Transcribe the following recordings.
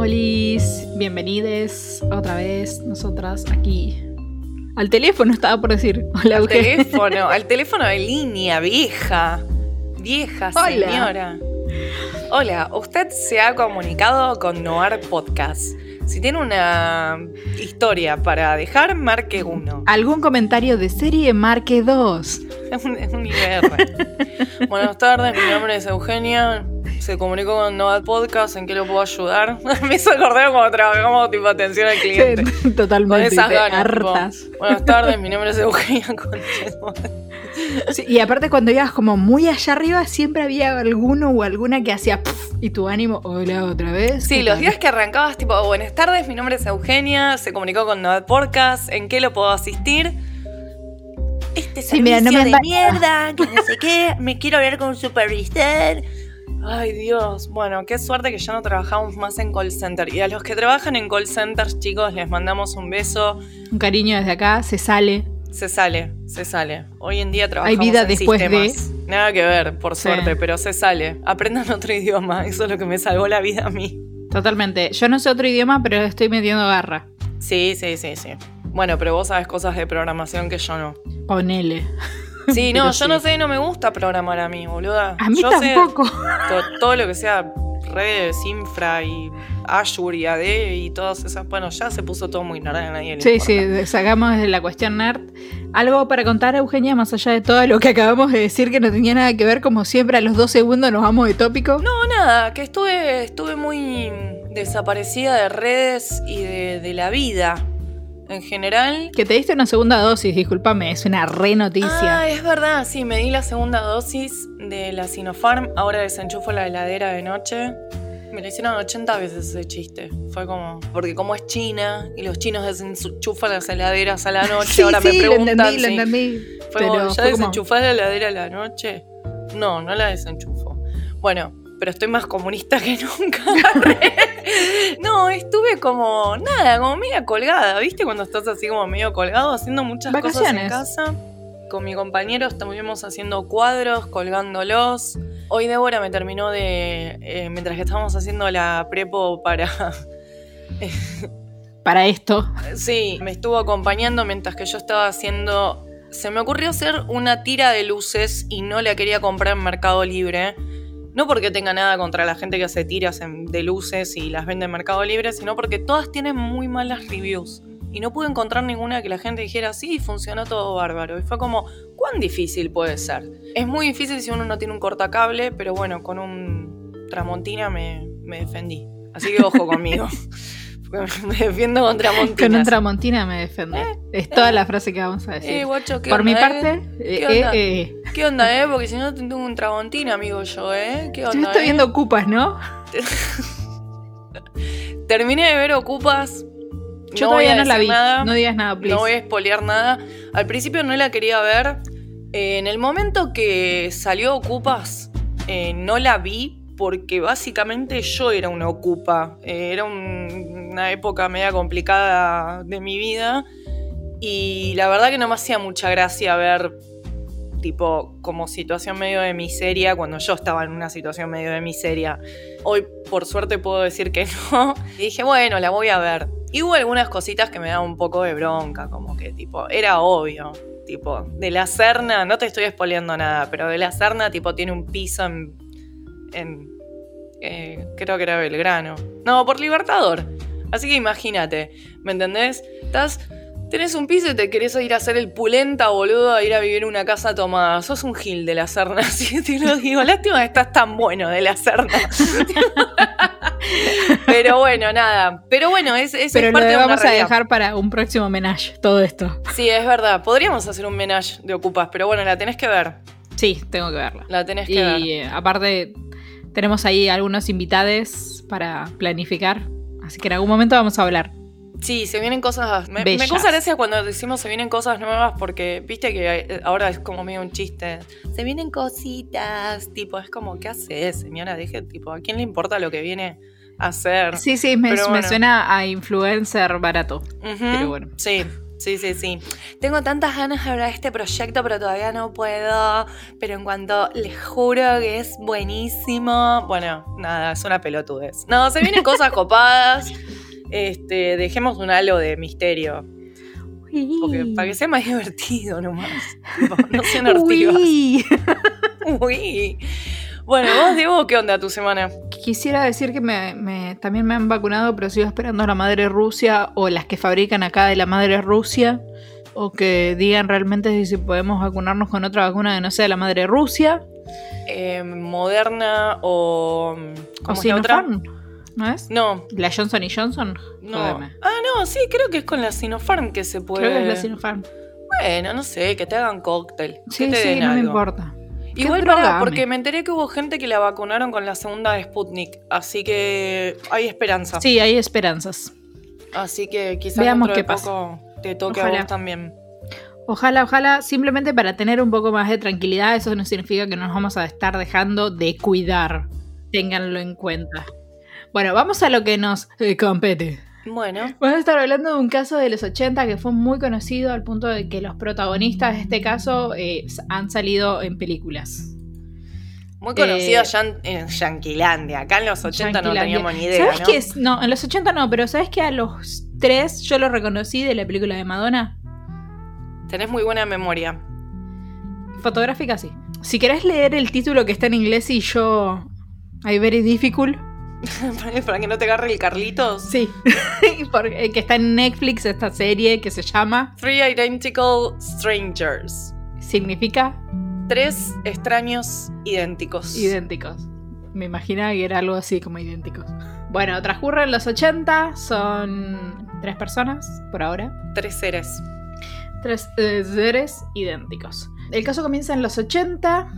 Olis, bienvenides otra vez nosotras aquí. Al teléfono estaba por decir. Hola, Al teléfono, al teléfono de línea, vieja. Vieja señora. Hola, usted se ha comunicado con Noir Podcast. Si tiene una historia para dejar, marque uno. ¿Algún comentario de serie Marque 2? Es un, es un IBR. Buenas tardes, mi nombre es Eugenia. Se comunicó con Noir Podcast. ¿En qué lo puedo ayudar? Me hizo acordar cuando trabajamos tipo atención al cliente. Con Totalmente. esas te ganas. tipo. Buenas tardes, mi nombre es Eugenia. Sí, y aparte cuando ibas como muy allá arriba, siempre había alguno o alguna que hacía pf, y tu ánimo, hola otra vez. Sí, ¿qué los tal?". días que arrancabas, tipo, buenas tardes, mi nombre es Eugenia, se comunicó con Novad Podcast, ¿en qué lo puedo asistir? Este Sí, mira, no servicio me de mierda, que no sé qué, me quiero hablar con un supervisor. Ay, Dios. Bueno, qué suerte que ya no trabajamos más en call center. Y a los que trabajan en call centers, chicos, les mandamos un beso. Un cariño desde acá, se sale. Se sale, se sale. Hoy en día trabajamos vida en después de- sistemas. Nada que ver, por Sí. suerte, pero se sale. Aprendan otro idioma, eso es lo que me salvó la vida a mí. Totalmente. Yo no sé otro idioma, pero estoy metiendo garra. Sí, sí, sí, sí. Bueno, pero vos sabes cosas de programación que yo no. Ponele. Sí, no, yo no sé, no me gusta programar a mí, boluda. A mí yo tampoco. Sé to- todo lo que sea redes, infra y Azure y AD y todas esas. Bueno, ya se puso todo muy nerd a nadie le Sí, importa. sí, sacamos de la cuestión nerd. Algo para contar, Eugenia, más allá de todo lo que acabamos de decir que no tenía nada que ver, como siempre, a los dos segundos nos vamos de tópico. No, nada, que estuve, estuve muy desaparecida de redes y de, de la vida en general. Que te diste una segunda dosis, discúlpame, es una re noticia. Ah, es verdad, sí, me di la segunda dosis de la Sinopharm. Ahora desenchufo la heladera de noche. Me lo hicieron 80 veces ese chiste. Fue como. Porque como es China y los chinos desenchufan las heladeras a la noche, sí, ahora sí, me lo preguntan. entendí, lo entendí. Fue pero como, ¿ya como- desenchufás la heladera a la noche? No, no la desenchufo. Bueno, pero estoy más comunista que nunca. no, estuve como, nada, como media colgada, ¿viste? Cuando estás así como medio colgado, haciendo muchas cosas en casa. Con mi compañero estuvimos haciendo cuadros, colgándolos. Hoy Débora me terminó de, eh, mientras que estábamos haciendo la prepo para... Para esto. Sí, me estuvo acompañando mientras que yo estaba haciendo. Se me ocurrió hacer una tira de luces y no la quería comprar en Mercado Libre. No porque tenga nada contra la gente que hace tiras de luces y las vende en Mercado Libre, sino porque todas tienen muy malas reviews. Y no pude encontrar ninguna que la gente dijera, sí, funcionó todo bárbaro. Y fue como, ¿cuán difícil puede ser? Es muy difícil si uno no tiene un cortacable, pero bueno, con un Tramontina me, me defendí. Así que ojo conmigo. me defiendo con Tramontinas. Con un tramontina me defiende. es toda la frase que vamos a decir. Eh, guacho, ¿qué Por mi parte, eh? eh, ¿Qué onda? eh. Porque si no tengo un Tramontina, amigo yo, ¿eh? ¿Qué Yo onda, estoy eh? viendo ocupas, ¿no? Terminé de ver Ocupas. Yo no voy todavía a no la vi. Nada. No digas nada, please. No voy a espolear nada. Al principio no la quería ver. Eh, en el momento que salió Ocupas, eh, no la vi porque básicamente yo era una Ocupa. Eh, era un- una época media complicada de mi vida. Y la verdad que no me hacía mucha gracia ver, tipo, como situación medio de miseria cuando yo estaba en una situación medio de miseria. Hoy, por suerte, puedo decir que no. Y dije, bueno, la voy a ver. Y hubo algunas cositas que me daban un poco de bronca, como que, tipo, era obvio. Tipo, de la Serna, no te estoy spoileando nada, pero de la Serna, tipo, tiene un piso en. en eh, creo que era Belgrano. No, por Libertador. Así que imagínate, ¿me entendés? Estás. Tenés un piso y te querés ir a hacer el pulenta, boludo, a ir a vivir en una casa tomada. Sos un gil de la Serna, así te lo digo. Lástima que estás tan bueno de la Serna. Pero bueno, nada. Pero bueno, es, es Pero es lo parte de una vamos a realidad. dejar para un próximo homenaje, todo esto. Sí, es verdad. Podríamos hacer un menage de ocupas, pero bueno, la tenés que ver. Sí, tengo que verla. La tenés que Y ver. eh, aparte, tenemos ahí algunos invitados para planificar. Así que en algún momento vamos a hablar. Sí, se vienen cosas. Me, me causa gracia cuando decimos se vienen cosas nuevas porque viste que eh, ahora es como medio un chiste. Se vienen cositas. Tipo, es como, ¿qué hace, señora? Deje, tipo, ¿a quién le importa lo que viene a hacer? Sí, sí, me, Pero me bueno. suena a influencer barato. Ujú, pero bueno. Sí. Sí, sí, sí. Tengo tantas ganas de hablar de este proyecto, pero todavía no puedo. Pero en cuanto les juro que es buenísimo. Bueno, nada, es una pelotudez. No, se vienen cosas copadas. Este, dejemos un halo de misterio. Porque para que sea más divertido nomás. Tipo, no sean ortivas. Uy. Uy. Bueno, vos, Diego, ¿qué onda tu semana? Quisiera decir que me, me- también me han vacunado, pero sigo esperando a la madre Rusia o las que fabrican acá de la madre Rusia. O que digan realmente si podemos vacunarnos con otra vacuna que no sea la madre Rusia. Eh, ¿Moderna o. ¿Cómo otra? ¿No es? No, ¿La Johnson y Johnson? no. Ah, no, sí, creo que es con la Sinopharm que se puede. Creo que es la Sinopharm. Bueno, no sé, que te hagan cóctel. que Sí, te sí, den no me importa. Igual drogame. porque me enteré que hubo gente que la vacunaron con la segunda de Sputnik, así que hay esperanza. Sí, hay esperanzas. Así que quizás Veamos dentro de qué pasa. poco te toque a Ojalá. vos también. Ojalá, ojalá, simplemente para tener un poco más de tranquilidad, eso no significa que nos vamos a estar dejando de cuidar. Ténganlo en cuenta. Bueno, vamos a lo que nos eh, compete. Bueno, Vamos a estar hablando de un caso de los 80 que fue muy conocido al punto de que los protagonistas de este caso eh, han salido en películas. muy conocida Eh, en, Yanquilandia. Acá en los 80 no teníamos ni idea, ¿Sabes ¿no? es? No, en los 80 no, pero ¿sabes que a los tres yo lo reconocí de la película de Madonna? Tenés muy buena memoria. Fotográfica sí. Si querés leer el título que está en inglés y yo... I very difficult. Para que no te agarre el Carlitos. Sí. Porque, que está en Netflix esta serie que se llama... Three Identical Strangers. Significa Tres extraños idénticos. idénticos. Me imaginaba que era algo así como idénticos. Bueno, transcurren los 80, son tres personas por ahora. Tres seres. Tres eh, seres idénticos. El caso comienza en los 80,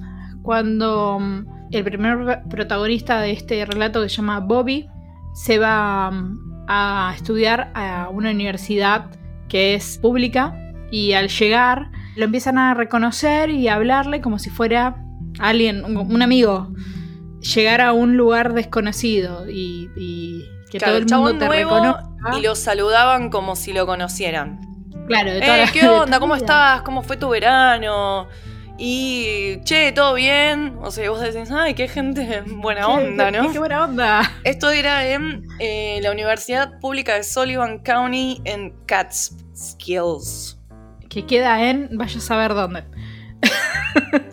cuando mm, el primer protagonista de este relato, que se llama Bobby, se va mm, a estudiar a una universidad que es pública y al llegar lo empiezan a reconocer y a hablarle como si fuera alguien, un, amigo. Llegar a un lugar desconocido y, y que Claro, todo el mundo te reconozca. Y lo saludaban como si lo conocieran. Claro, de toda Eh, la- ¿qué onda? ¿Cómo estás? ¿Cómo fue tu verano? Y, che, ¿todo bien? O sea, vos decís, ay, qué gente buena onda, ¿no? Qué buena onda. Esto era en eh, la Universidad Pública de Sullivan County en Catskills. Que queda en, vaya a saber dónde.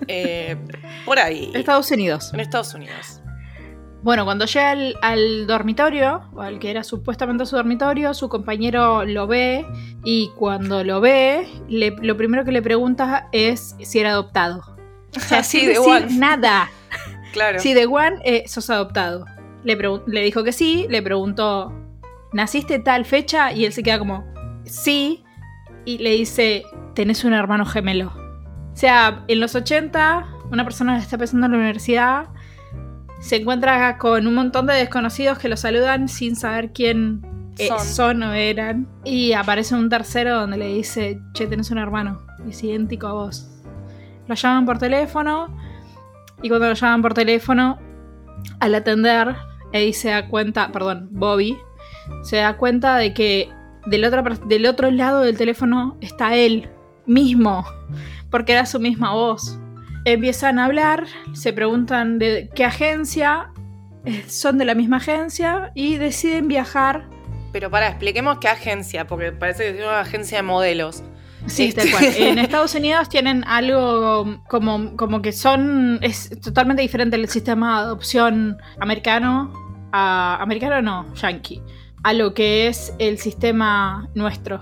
Eh, por ahí. Estados Unidos. En Estados Unidos. Bueno, cuando llega al, al dormitorio, o al que era supuestamente su dormitorio, su compañero lo ve y cuando lo ve, le- lo primero que le pregunta es si era adoptado. O sea, sin de decir one. nada. Claro. Si de One eh, sos adoptado. Le, dijo que sí, le preguntó, ¿naciste tal fecha? Y él se queda como, sí. Y le dice, tenés un hermano gemelo. O sea, en los 80, una persona que está empezando en la universidad se encuentra con un montón de desconocidos que lo saludan sin saber quién eh, Son. son. o eran. Y aparece un tercero donde le dice, che, tenés un hermano. Es idéntico a vos. Lo llaman por teléfono. Y cuando lo llaman por teléfono, al atender, Eddie se da cuenta, perdón, Bobby, se da cuenta de que del otro, del otro lado del teléfono está él mismo, porque era su misma voz. Empiezan a hablar, se preguntan de qué agencia, eh, son de la misma agencia y deciden viajar. Pero para, expliquemos qué agencia, porque parece que es una agencia de modelos. Sí, Este- tal cual. En Estados Unidos tienen algo como, como que son. Es totalmente diferente el sistema de adopción americano a. Americano no, yankee. A lo que es el sistema nuestro.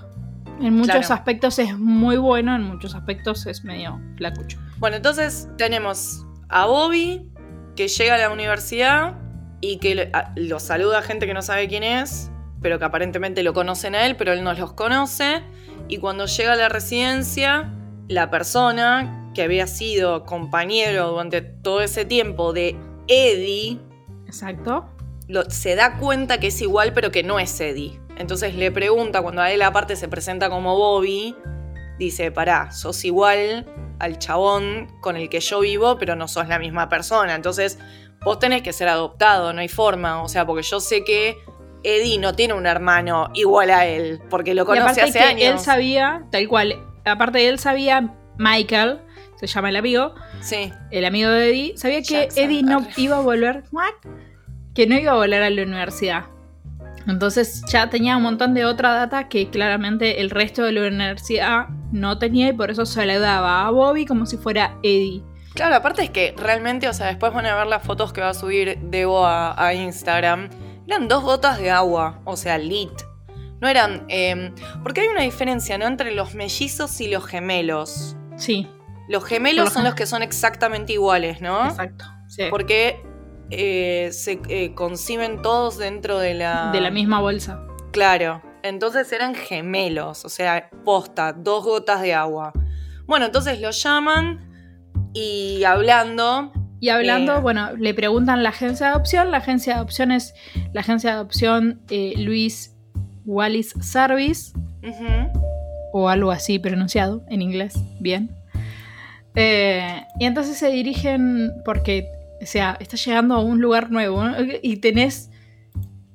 En muchos Claro. aspectos es muy bueno, en muchos aspectos es medio flacucho. Bueno, entonces tenemos a Bobby, que llega a la universidad y que le- a- lo saluda a gente que no sabe quién es, pero que aparentemente lo conocen a él, pero él no los conoce. Y cuando llega a la residencia, la persona que había sido compañero durante todo ese tiempo de Eddie, Exacto. lo- se da cuenta que es igual, pero que no es Eddie. Entonces le pregunta, cuando a él aparte se presenta como Bobby, dice, pará, sos igual al chabón con el que yo vivo, pero no sos la misma persona. Entonces, vos tenés que ser adoptado, no hay forma. O sea, porque yo sé que Eddie no tiene un hermano igual a él, porque lo conoce aparte hace que años. él sabía, tal cual, aparte de él sabía, Michael, se llama el amigo, Sí, el amigo de Eddie, sabía que Jackson, Eddie no arre. iba a volver, ¿what? que no iba a volver a la universidad. Entonces ya tenía un montón de otra data que claramente el resto de la universidad no tenía y por eso se le daba a Bobby como si fuera Eddie. Claro, aparte es que realmente, o sea, después van a ver las fotos que va a subir Debo a, a Instagram. Eran dos gotas de agua, o sea, lit. No eran. eh, porque hay una diferencia, ¿no? Entre los mellizos y los gemelos. Sí, Los gemelos son los que son exactamente iguales, ¿no? exacto. sí. Porque eh, se eh, conciben todos dentro de la. De la misma bolsa. Claro. Entonces eran gemelos, o sea, posta, dos gotas de agua. Bueno, entonces lo llaman y hablando. Y hablando, Eh. bueno, le preguntan la agencia de adopción. La agencia de adopción es la agencia de adopción Luis Wallis Service, o algo así pronunciado en inglés, bien. Eh, y entonces se dirigen porque, o sea, estás llegando a un lugar nuevo ¿no? y tenés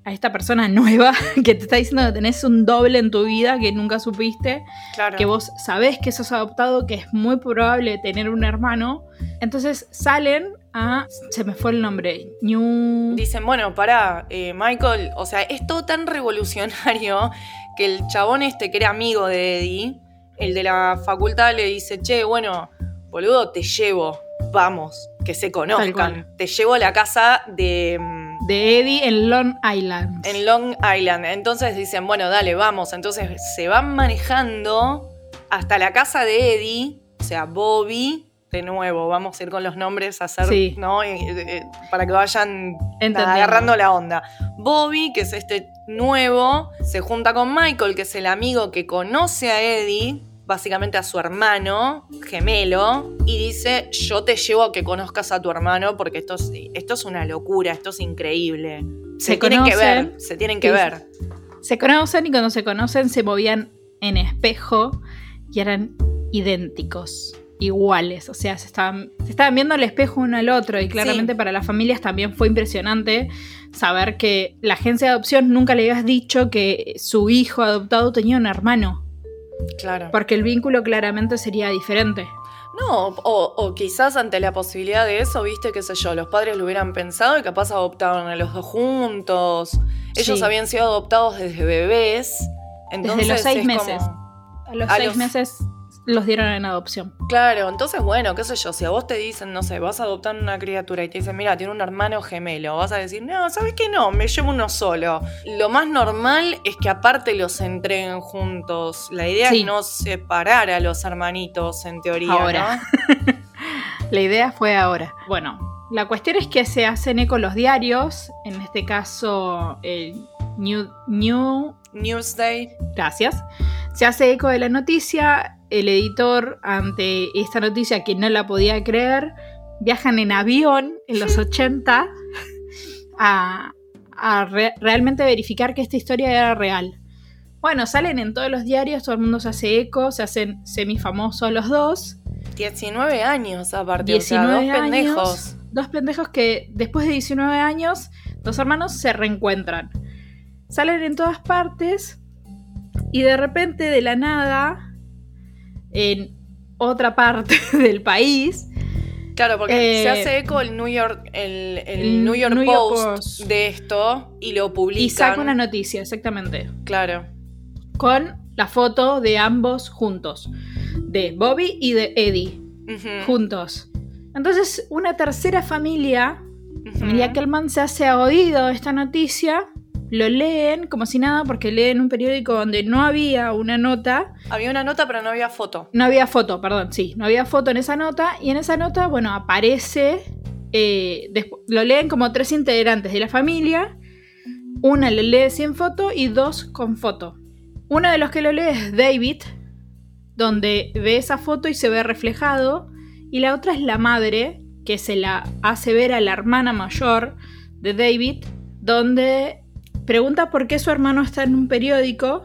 a esta persona nueva que te está diciendo que tenés un doble en tu vida que nunca supiste, claro. que vos sabés que sos adoptado, que es muy probable tener un hermano. Entonces salen a. Se me fue el nombre. New. Dicen, bueno, pará, eh, Michael, o sea, es todo tan revolucionario que el chabón este que era amigo de Eddie, el de la facultad le dice, che, bueno, boludo, te llevo, vamos, que se conozcan. Te llevo a la casa de... mm, De Eddie en Long Island. en Long Island. Entonces dicen, bueno, dale, vamos. Entonces se van manejando hasta la casa de Eddie, o sea, Bobby. De nuevo, vamos a ir con los nombres a hacer, Sí. ¿no? Eh, eh, Para que vayan nada, agarrando la onda. Bobby, que es este nuevo, se junta con Michael, que es el amigo que conoce a Eddie, básicamente a su hermano gemelo, y dice, yo te llevo a que conozcas a tu hermano porque esto es, esto es una locura, esto es increíble. Se, Se tienen que ver, se tienen que ver. Se conocen y cuando se conocen se movían en espejo y eran idénticos, iguales. O sea, se estaban, se estaban viendo al espejo uno al otro y claramente Sí. para las familias también fue impresionante saber que la agencia de adopción nunca le habías dicho que su hijo adoptado tenía un hermano, Claro. porque el vínculo claramente sería diferente. No, o, o quizás ante la posibilidad de eso, viste, qué sé yo, los padres lo hubieran pensado y capaz adoptaban a los dos juntos. Ellos Sí. habían sido adoptados desde bebés. Entonces los seis es meses. como- A los A seis los- meses los dieron en adopción. Claro, entonces bueno, qué sé yo, si a vos te dicen, no sé, vas a adoptar una criatura y te dicen, mira, tiene un hermano gemelo, vas a decir, no, ¿sabes qué? No, me llevo uno solo. Lo más normal es que aparte los entreguen juntos. La idea Sí. es no separar a los hermanitos, en teoría, Ahora. ¿no? La idea fue ahora. Bueno, la cuestión es que se hacen eco los diarios, en este caso el New, New Newsday. Gracias. Se hace eco de la noticia. El editor, ante esta noticia que no la podía creer, viajan en avión en los 80 a, a re- realmente verificar que esta historia era real. Bueno, salen en todos los diarios, todo el mundo se hace eco, se hacen semifamosos los dos. 19 años aparte, 19 o sea, dos años. pendejos. Dos pendejos que después de 19 años, dos hermanos se reencuentran. Salen en todas partes y de repente, de la nada, en otra parte del país, Claro, porque Eh, se hace eco el New York, el, el el New York New York Post, de esto y lo publican. y saca una noticia, exactamente, Claro. con la foto de ambos juntos, de Bobby y de Eddie, juntos. Entonces, una tercera familia ujú. Familia Kellman se hace oído esta noticia, lo leen como si nada, porque leen un periódico donde no había una nota, Había una nota, pero no había foto. no había foto, perdón, sí, no había foto en esa nota, y en esa nota, bueno, aparece, eh, lo leen como tres integrantes de la familia, una lo lee sin foto y dos con foto. Uno de los que lo lee es David, donde ve esa foto y se ve reflejado, y la otra es la madre, que se la hace ver a la hermana mayor de David, donde pregunta por qué su hermano está en un periódico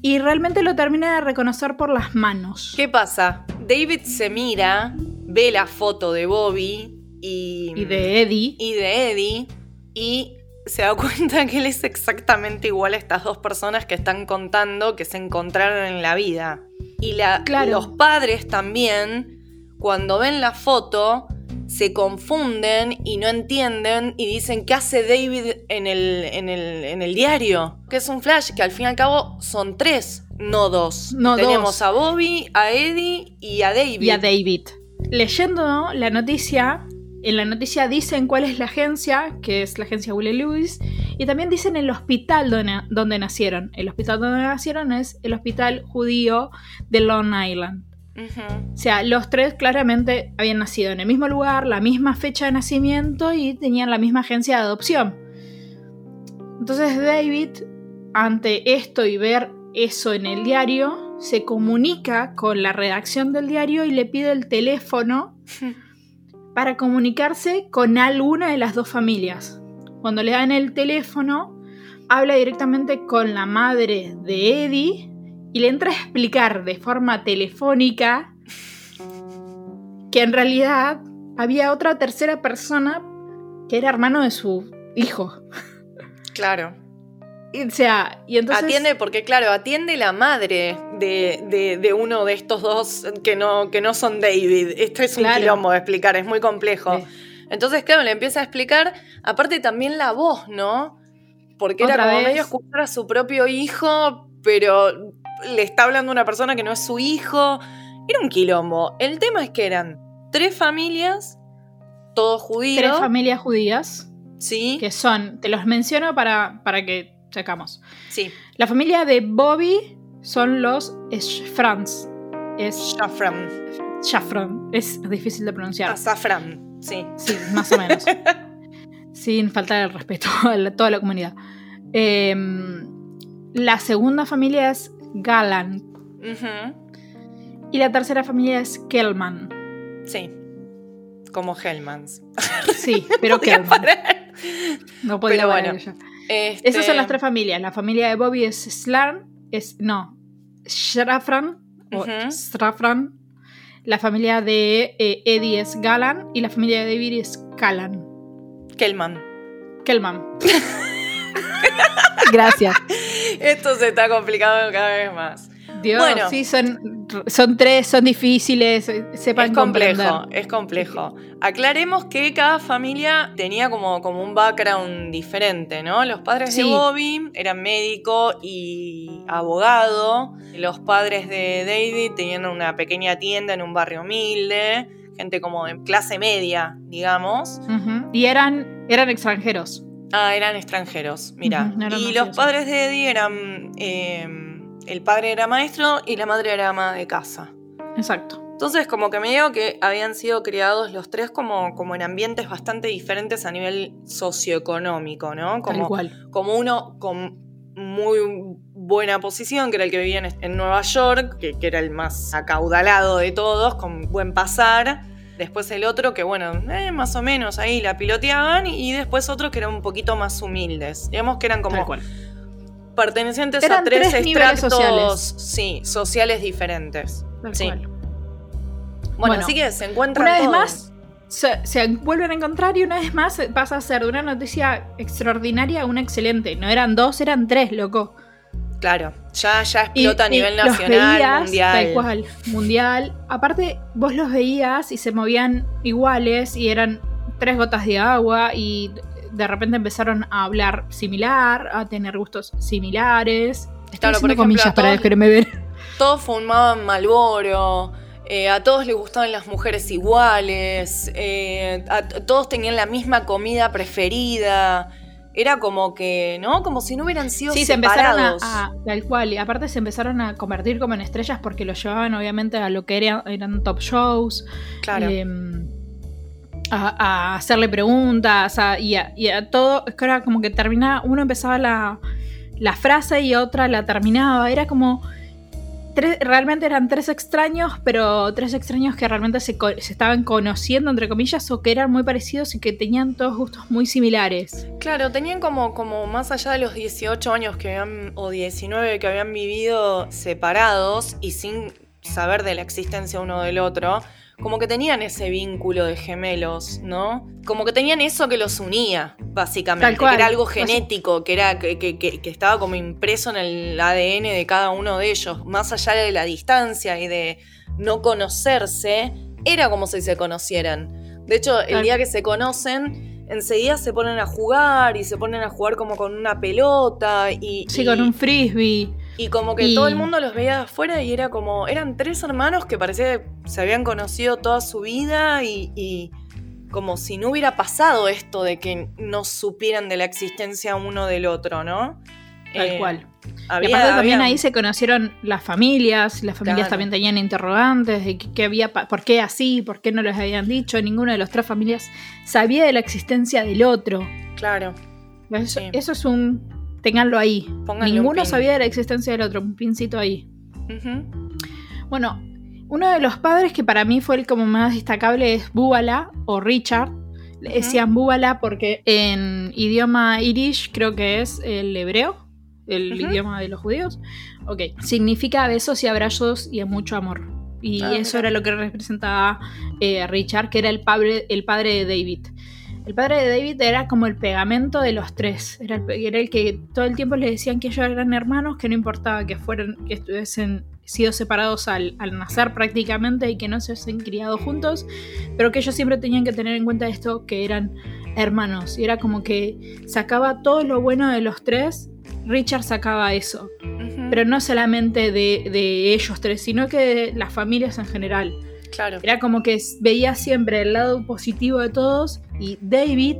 y realmente lo termina de reconocer por las manos. ¿Qué pasa? David se mira, ve la foto de Bobby y, Y de Eddie. y de Eddie y se da cuenta que él es exactamente igual a estas dos personas que están contando que se encontraron en la vida. Y la- Claro. los padres también, cuando ven la foto, se confunden y no entienden y dicen qué hace David en el, en el, en el diario. Que es un flash que al fin y al cabo son tres, no dos. No Tenemos dos. a Bobby, a Eddie y a David. y a David. Leyendo la noticia, en la noticia dicen cuál es la agencia, que es la agencia Willie Lewis, y también dicen el hospital donde, donde nacieron. El hospital donde nacieron es el hospital judío de Long Island. O sea, los tres claramente habían nacido en el mismo lugar, la misma fecha de nacimiento y tenían la misma agencia de adopción. Entonces David, ante esto y ver eso en el diario, se comunica con la redacción del diario y le pide el teléfono para comunicarse con alguna de las dos familias. Cuando le dan el teléfono, habla directamente con la madre de Eddie y le entra a explicar de forma telefónica que en realidad había otra tercera persona que era hermano de su hijo. Claro. Y, o sea, y entonces... Atiende, porque claro, atiende la madre de, de- de uno de estos dos que no, que no son David. Esto es un quilombo de explicar, es muy complejo. Sí. Entonces, claro, le empieza a explicar, aparte también la voz, ¿no? Porque era como vez. medio escuchar a su propio hijo, pero le está hablando una persona que no es su hijo. Era un quilombo. El tema es que eran tres familias, todos judíos. Tres familias judías, sí, que son, te los menciono para, para que sacamos. sí. La familia de Bobby son los Schfrans. Es Shafran. Schafran, es difícil de pronunciar. Azafran, sí. Sí, más o menos. Sin faltar el respeto a la- toda la comunidad. Em, la segunda familia es Galan. Y la tercera familia es Kellman. Sí. Como Hellmans. Sí, pero Podía Kellman. parar. No podía Pero parar bueno. ella. Este, Esas son las tres familias. La familia de Bobby es Slarn, es no, Shrafran o. Strafran. La familia de eh, Eddie es Galan y la familia de David es Callan. Kellman. Kellman. Gracias. Esto se está complicando cada vez más. Dios, Bueno. sí, son, son tres, son difíciles, eh, sepan es complejo, comprender. es complejo. Aclaremos que cada familia tenía como, como un background diferente, ¿no? Los padres Sí. de Bobby eran médico y abogado. Los padres de David tenían una pequeña tienda en un barrio humilde. Gente como de clase media, digamos. Y eran, eran extranjeros. Ah, eran extranjeros, mira. Y los padres de Eddie eran. eh, el padre era maestro y la madre era ama de casa. Exacto. Entonces, como que me digo que habían sido criados los tres como, como en ambientes bastante diferentes a nivel socioeconómico, ¿no? Tal Como, cual. como uno con muy buena posición, que era el que vivía en, en Nueva York, que, que era el más acaudalado de todos, con buen pasar. Después el otro que, bueno, eh, más o menos ahí la piloteaban. Y después otros que eran un poquito más humildes. Digamos que eran como cual. pertenecientes a tres, tres sociales. Sí, sociales diferentes. Sí. Bueno, Bueno, así que se encuentran Una vez todos. más, se, se vuelven a encontrar y una vez más pasa a ser de una noticia extraordinaria a una excelente. No eran dos, eran tres, loco. Claro, ya, ya Y- explota a y nivel los nacional, veías, mundial. Tal cual, mundial. Aparte, vos los veías y se movían iguales y eran tres gotas de agua y de repente empezaron a hablar similar, a tener gustos similares. Claro, por ejemplo, comillas a para todos- ver. Todos fumaban Malboro. a todos les gustaban las mujeres iguales. eh, a todos tenían la misma comida preferida. Era como que, ¿no? Como si no hubieran sido Sí, se empezaron a, separados. a- tal cual, y aparte se empezaron a convertir como en estrellas porque los llevaban obviamente a lo que era- eran top shows, Claro. eh, a, a hacerle preguntas a- y, a, y a todo, es que era como que terminaba, uno empezaba la, la frase y otra la terminaba, era como, tres- realmente eran tres extraños, pero tres extraños que realmente se, se estaban conociendo, entre comillas, o que eran muy parecidos y que tenían todos gustos muy similares. Claro, tenían como, como más allá de los 18 años que habían, o 19 que habían vivido separados y sin saber de la existencia uno del otro, como que tenían ese vínculo de gemelos, ¿no? Como que tenían eso que los unía, básicamente, que era algo genético, que, era, que, que- que- estaba como impreso en el ADN de cada uno de ellos, más allá de la distancia y de no conocerse, era como si se conocieran. De hecho, el día que se conocen, enseguida se ponen a jugar y se ponen a jugar como con una pelota y, Sí, y- con un frisbee. Y como que y- todo el mundo los veía de afuera y era como, eran tres hermanos que parecía que se habían conocido toda su vida y, y como si no hubiera pasado esto de que no supieran de la existencia uno del otro, ¿no? Tal Eh, cual. había- y aparte también ahí se conocieron las familias, las familias Claro. también tenían interrogantes de qué, había, por qué así, por qué no les habían dicho, ninguna de las tres familias sabía de la existencia del otro. Claro, Eso, Sí. eso es un... Ténganlo ahí. Pónganle Ninguno sabía de la existencia del otro, un pincito ahí. Bueno, uno de los padres que para mí fue el como más destacable es Búbala o Richard. Le decían Búbala porque en idioma irish creo que es el hebreo, el idioma de los judíos. Ok, significa besos y abrazos y mucho amor. Y Ah, eso mira. era lo que representaba eh, Richard, que era el padre, el padre de David. El padre de David era como el pegamento de los tres. Era el, era el que todo el tiempo le decían que ellos eran hermanos, que no importaba que fueran, que estuviesen sido separados al, al nacer prácticamente y que no se hubiesen criado juntos, pero que ellos siempre tenían que tener en cuenta esto, que eran hermanos. Y era como que sacaba todo lo bueno de los tres, Richard sacaba eso. Pero no solamente de, de ellos tres, sino que de las familias en general. Claro. Era como que veía siempre el lado positivo de todos y David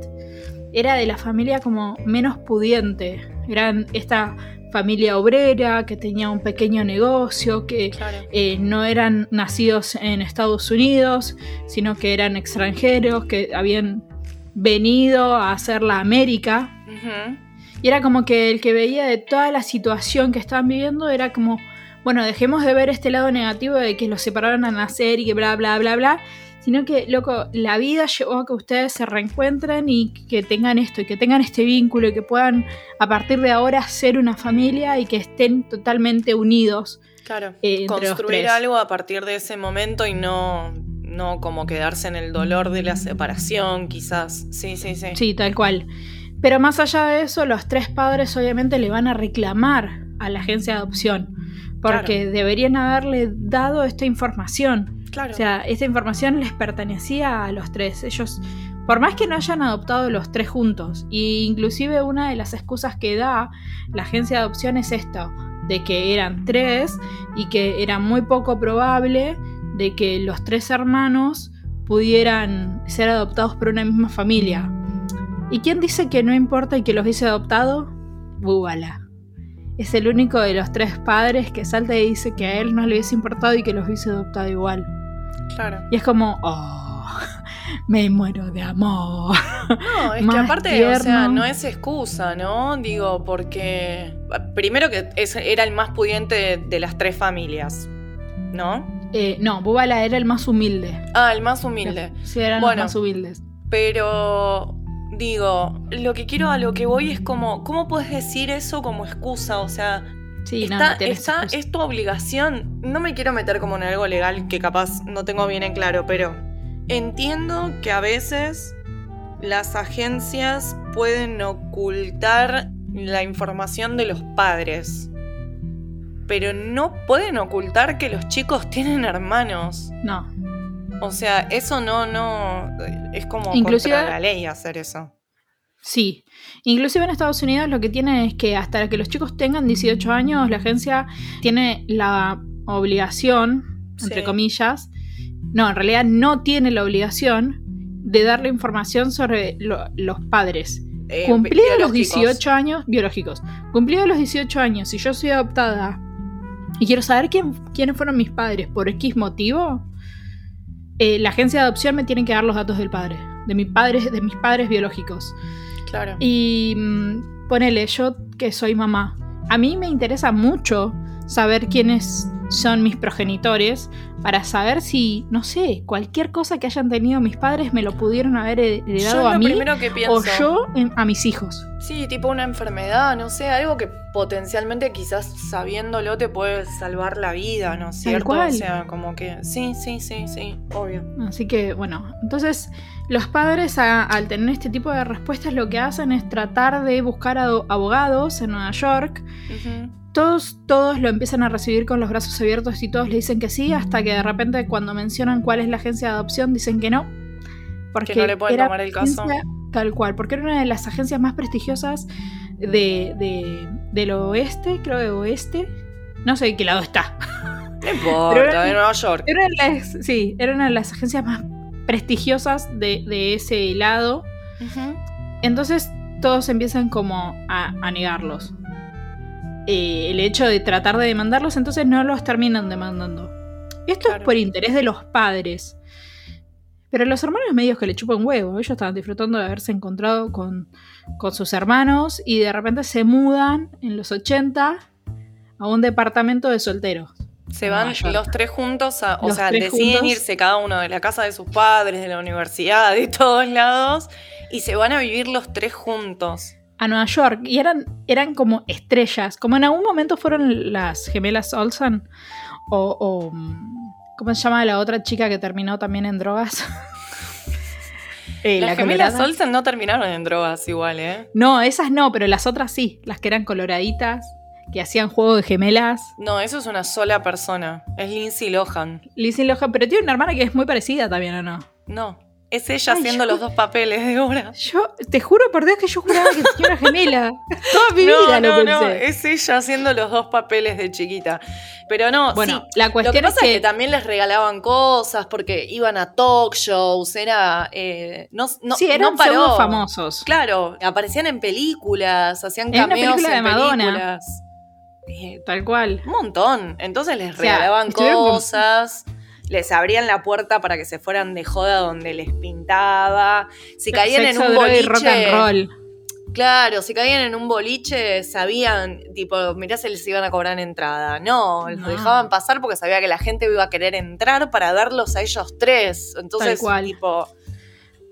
era de la familia como menos pudiente. Eran esta familia obrera que tenía un pequeño negocio, que Claro. eh, no eran nacidos en Estados Unidos, sino que eran extranjeros, que habían venido a hacer la América. Y era como que el que veía de toda la situación que estaban viviendo era como, bueno, dejemos de ver este lado negativo de que los separaron a nacer y que bla, bla, bla, bla, sino que, loco, la vida llevó a que ustedes se reencuentren y que tengan esto, y que tengan este vínculo y que puedan a partir de ahora ser una familia y que estén totalmente unidos. Claro. eh, Construir algo a partir de ese momento y no, no como quedarse en el dolor de la separación, quizás. Sí, sí, sí. Sí, tal cual. Pero más allá de eso, los tres padres obviamente le van a reclamar a la agencia de adopción, porque deberían haberle dado esta información. Claro. O sea, esta información les pertenecía a los tres. Ellos, por más que no hayan adoptado los tres juntos, y inclusive una de las excusas que da la agencia de adopción es esto, de que eran tres y que era muy poco probable de que los tres hermanos pudieran ser adoptados por una misma familia. ¿Y quién dice que no importa y que los hubiese adoptado? Búbala. Es el único de los tres padres que salta y dice que a él no le hubiese importado y que los hubiese adoptado igual. claro. Y es como, oh, me muero de amor. No, es que aparte, o sea, no es excusa, ¿no? Digo, porque. Primero que es- era el más pudiente de, de las tres familias, ¿no? Eh, no, Búbala era el más humilde. Ah, el más humilde. Sí, eran Bueno. los más humildes. Pero. Digo, lo que quiero a lo que voy es como, ¿cómo puedes decir eso como excusa? O sea, Sí, está, no está- es tu obligación. No me quiero meter como en algo legal que capaz no tengo bien en claro, pero entiendo que a veces las agencias pueden ocultar la información de los padres. Pero no pueden ocultar que los chicos tienen hermanos. No. O sea, eso no, no. Es como Inclusive- contra la ley hacer eso. Sí. Inclusive en Estados Unidos lo que tiene es que hasta que los chicos tengan 18 años, la agencia tiene la obligación, entre Sí. comillas, no, en realidad no tiene la obligación de darle información sobre lo- los padres. Eh, Cumplidos los biológicos. 18 años, biológicos, cumplidos los 18 años, si yo soy adoptada y quiero saber quién, quiénes fueron mis padres por X motivo, eh, la agencia de adopción me tiene que dar los datos del padre, de, mi padre, de mis padres biológicos. Claro. Y mm, ponele, yo que soy mamá, a mí me interesa mucho saber quiénes son mis progenitores para saber si, no sé, cualquier cosa que hayan tenido mis padres me lo pudieron haber heredado Yo a mí que o yo en- a mis hijos. Sí, tipo una enfermedad, no sé, algo que potencialmente quizás sabiéndolo te puede salvar la vida, ¿no es cierto? cual. O sea, como que sí, sí, sí, sí, obvio. Así que, bueno, entonces los padres a- al tener este tipo de respuestas lo que hacen es tratar de buscar ado- abogados en Nueva York. Ujú. Todos, todos lo empiezan a recibir con los brazos abiertos y todos le dicen que sí, hasta que de repente cuando mencionan cuál es la agencia de adopción dicen que no. Porque Que no le pueden era tomar el caso. Tal cual, porque era una de las agencias más prestigiosas de, de- del oeste, creo de oeste. No sé de qué lado está. No importa, de Nueva York. Era las, sí, era una de las agencias más prestigiosas de, de ese lado. Entonces todos empiezan como a, a negarlos. Eh, el hecho de tratar de demandarlos, entonces no los terminan demandando. Esto Claro. es por interés de los padres. Pero los hermanos medios que le chupan huevo, ellos estaban disfrutando de haberse encontrado con, con sus hermanos y de repente se mudan en los 80 a un departamento de solteros. Se van los tres juntos, a- o Los sea, deciden juntos. irse cada uno de la casa de sus padres, de la universidad, de todos lados, y se van a vivir los tres juntos. A Nueva York y eran, eran como estrellas, como en algún momento fueron las gemelas Olsen o, o, mm, ¿cómo se llama la otra chica que terminó también en drogas? Eh, Las la gemelas colorada. Olsen no terminaron en drogas igual, ¿eh? No, esas no, pero las otras sí, las que eran coloraditas, que hacían juego de gemelas. No, eso es una sola persona. Es Lindsay Lohan. Lindsay Lohan, pero tiene una hermana que es muy parecida también, ¿o no? No, es ella Ay, haciendo yo- los dos papeles de obra. Yo te juro por Dios que yo juraba que tenía una gemela. Toda mi No, vida no, lo no, pensé. es ella haciendo los dos papeles de chiquita. Pero no, Bueno, sí. la Lo cuestión que pasa es que, es que también les regalaban cosas porque iban a talk shows, era... eh, no, no, sí, eran no paró. famosos. Claro, aparecían en películas, hacían En una cameos película de en Madonna. películas. Eh, Tal cual. un montón. Entonces les O sea, regalaban con- cosas, les abrían la puerta para que se fueran de joda donde les pintaba. Si caían Sexo, en un y boliche. rock and roll. Claro, si caían en un boliche, sabían, tipo, mirá si les iban a cobrar entrada. No, los No. dejaban pasar porque sabía que la gente iba a querer entrar para verlos a ellos tres. Entonces, Tal cual. tipo,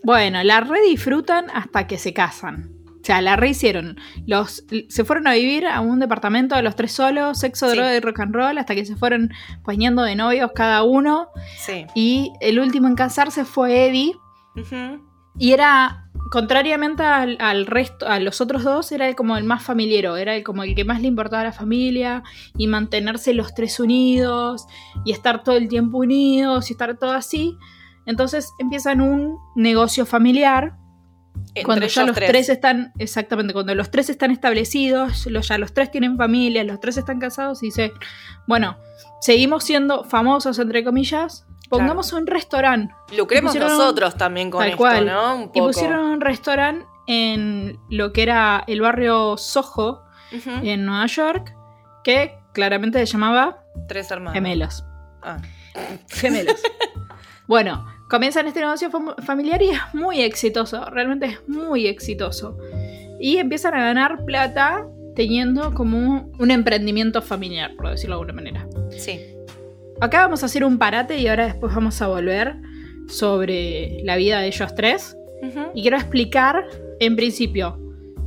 Bueno, la re disfrutan hasta que se casan. O sea, la re hicieron. Los, se fueron a vivir a un departamento de los tres solos, sexo, Sí. droga y rock and roll, hasta que se fueron poniendo de novios cada uno. sí. Y el último en casarse fue Eddie. Ujú. Y era, contrariamente al, al resto, a los otros dos, era el como el más familiero, era el como el que más le importaba a la familia y mantenerse los tres unidos y estar todo el tiempo unidos y estar todo así. Entonces empiezan un negocio familiar cuando ya los tres. están, exactamente, cuando los tres están establecidos, los, ya los tres tienen familia, los tres están casados y dice, bueno, seguimos siendo famosos entre comillas, pongamos un restaurante. Lucremos nosotros también con Tal esto, cual. ¿no? Un Y pusieron un restaurante en lo que era el barrio Soho, en Nueva York, que claramente se llamaba Tres hermanos. Gemelos. Ah. Gemelos. bueno, comienzan este negocio fam- familiar y es muy exitoso, realmente es muy exitoso. Y empiezan a ganar plata teniendo como un, emprendimiento familiar, por decirlo de alguna manera. Sí. Acá vamos a hacer un parate y ahora después vamos a volver sobre la vida de ellos tres. Ujú. Y quiero explicar, en principio,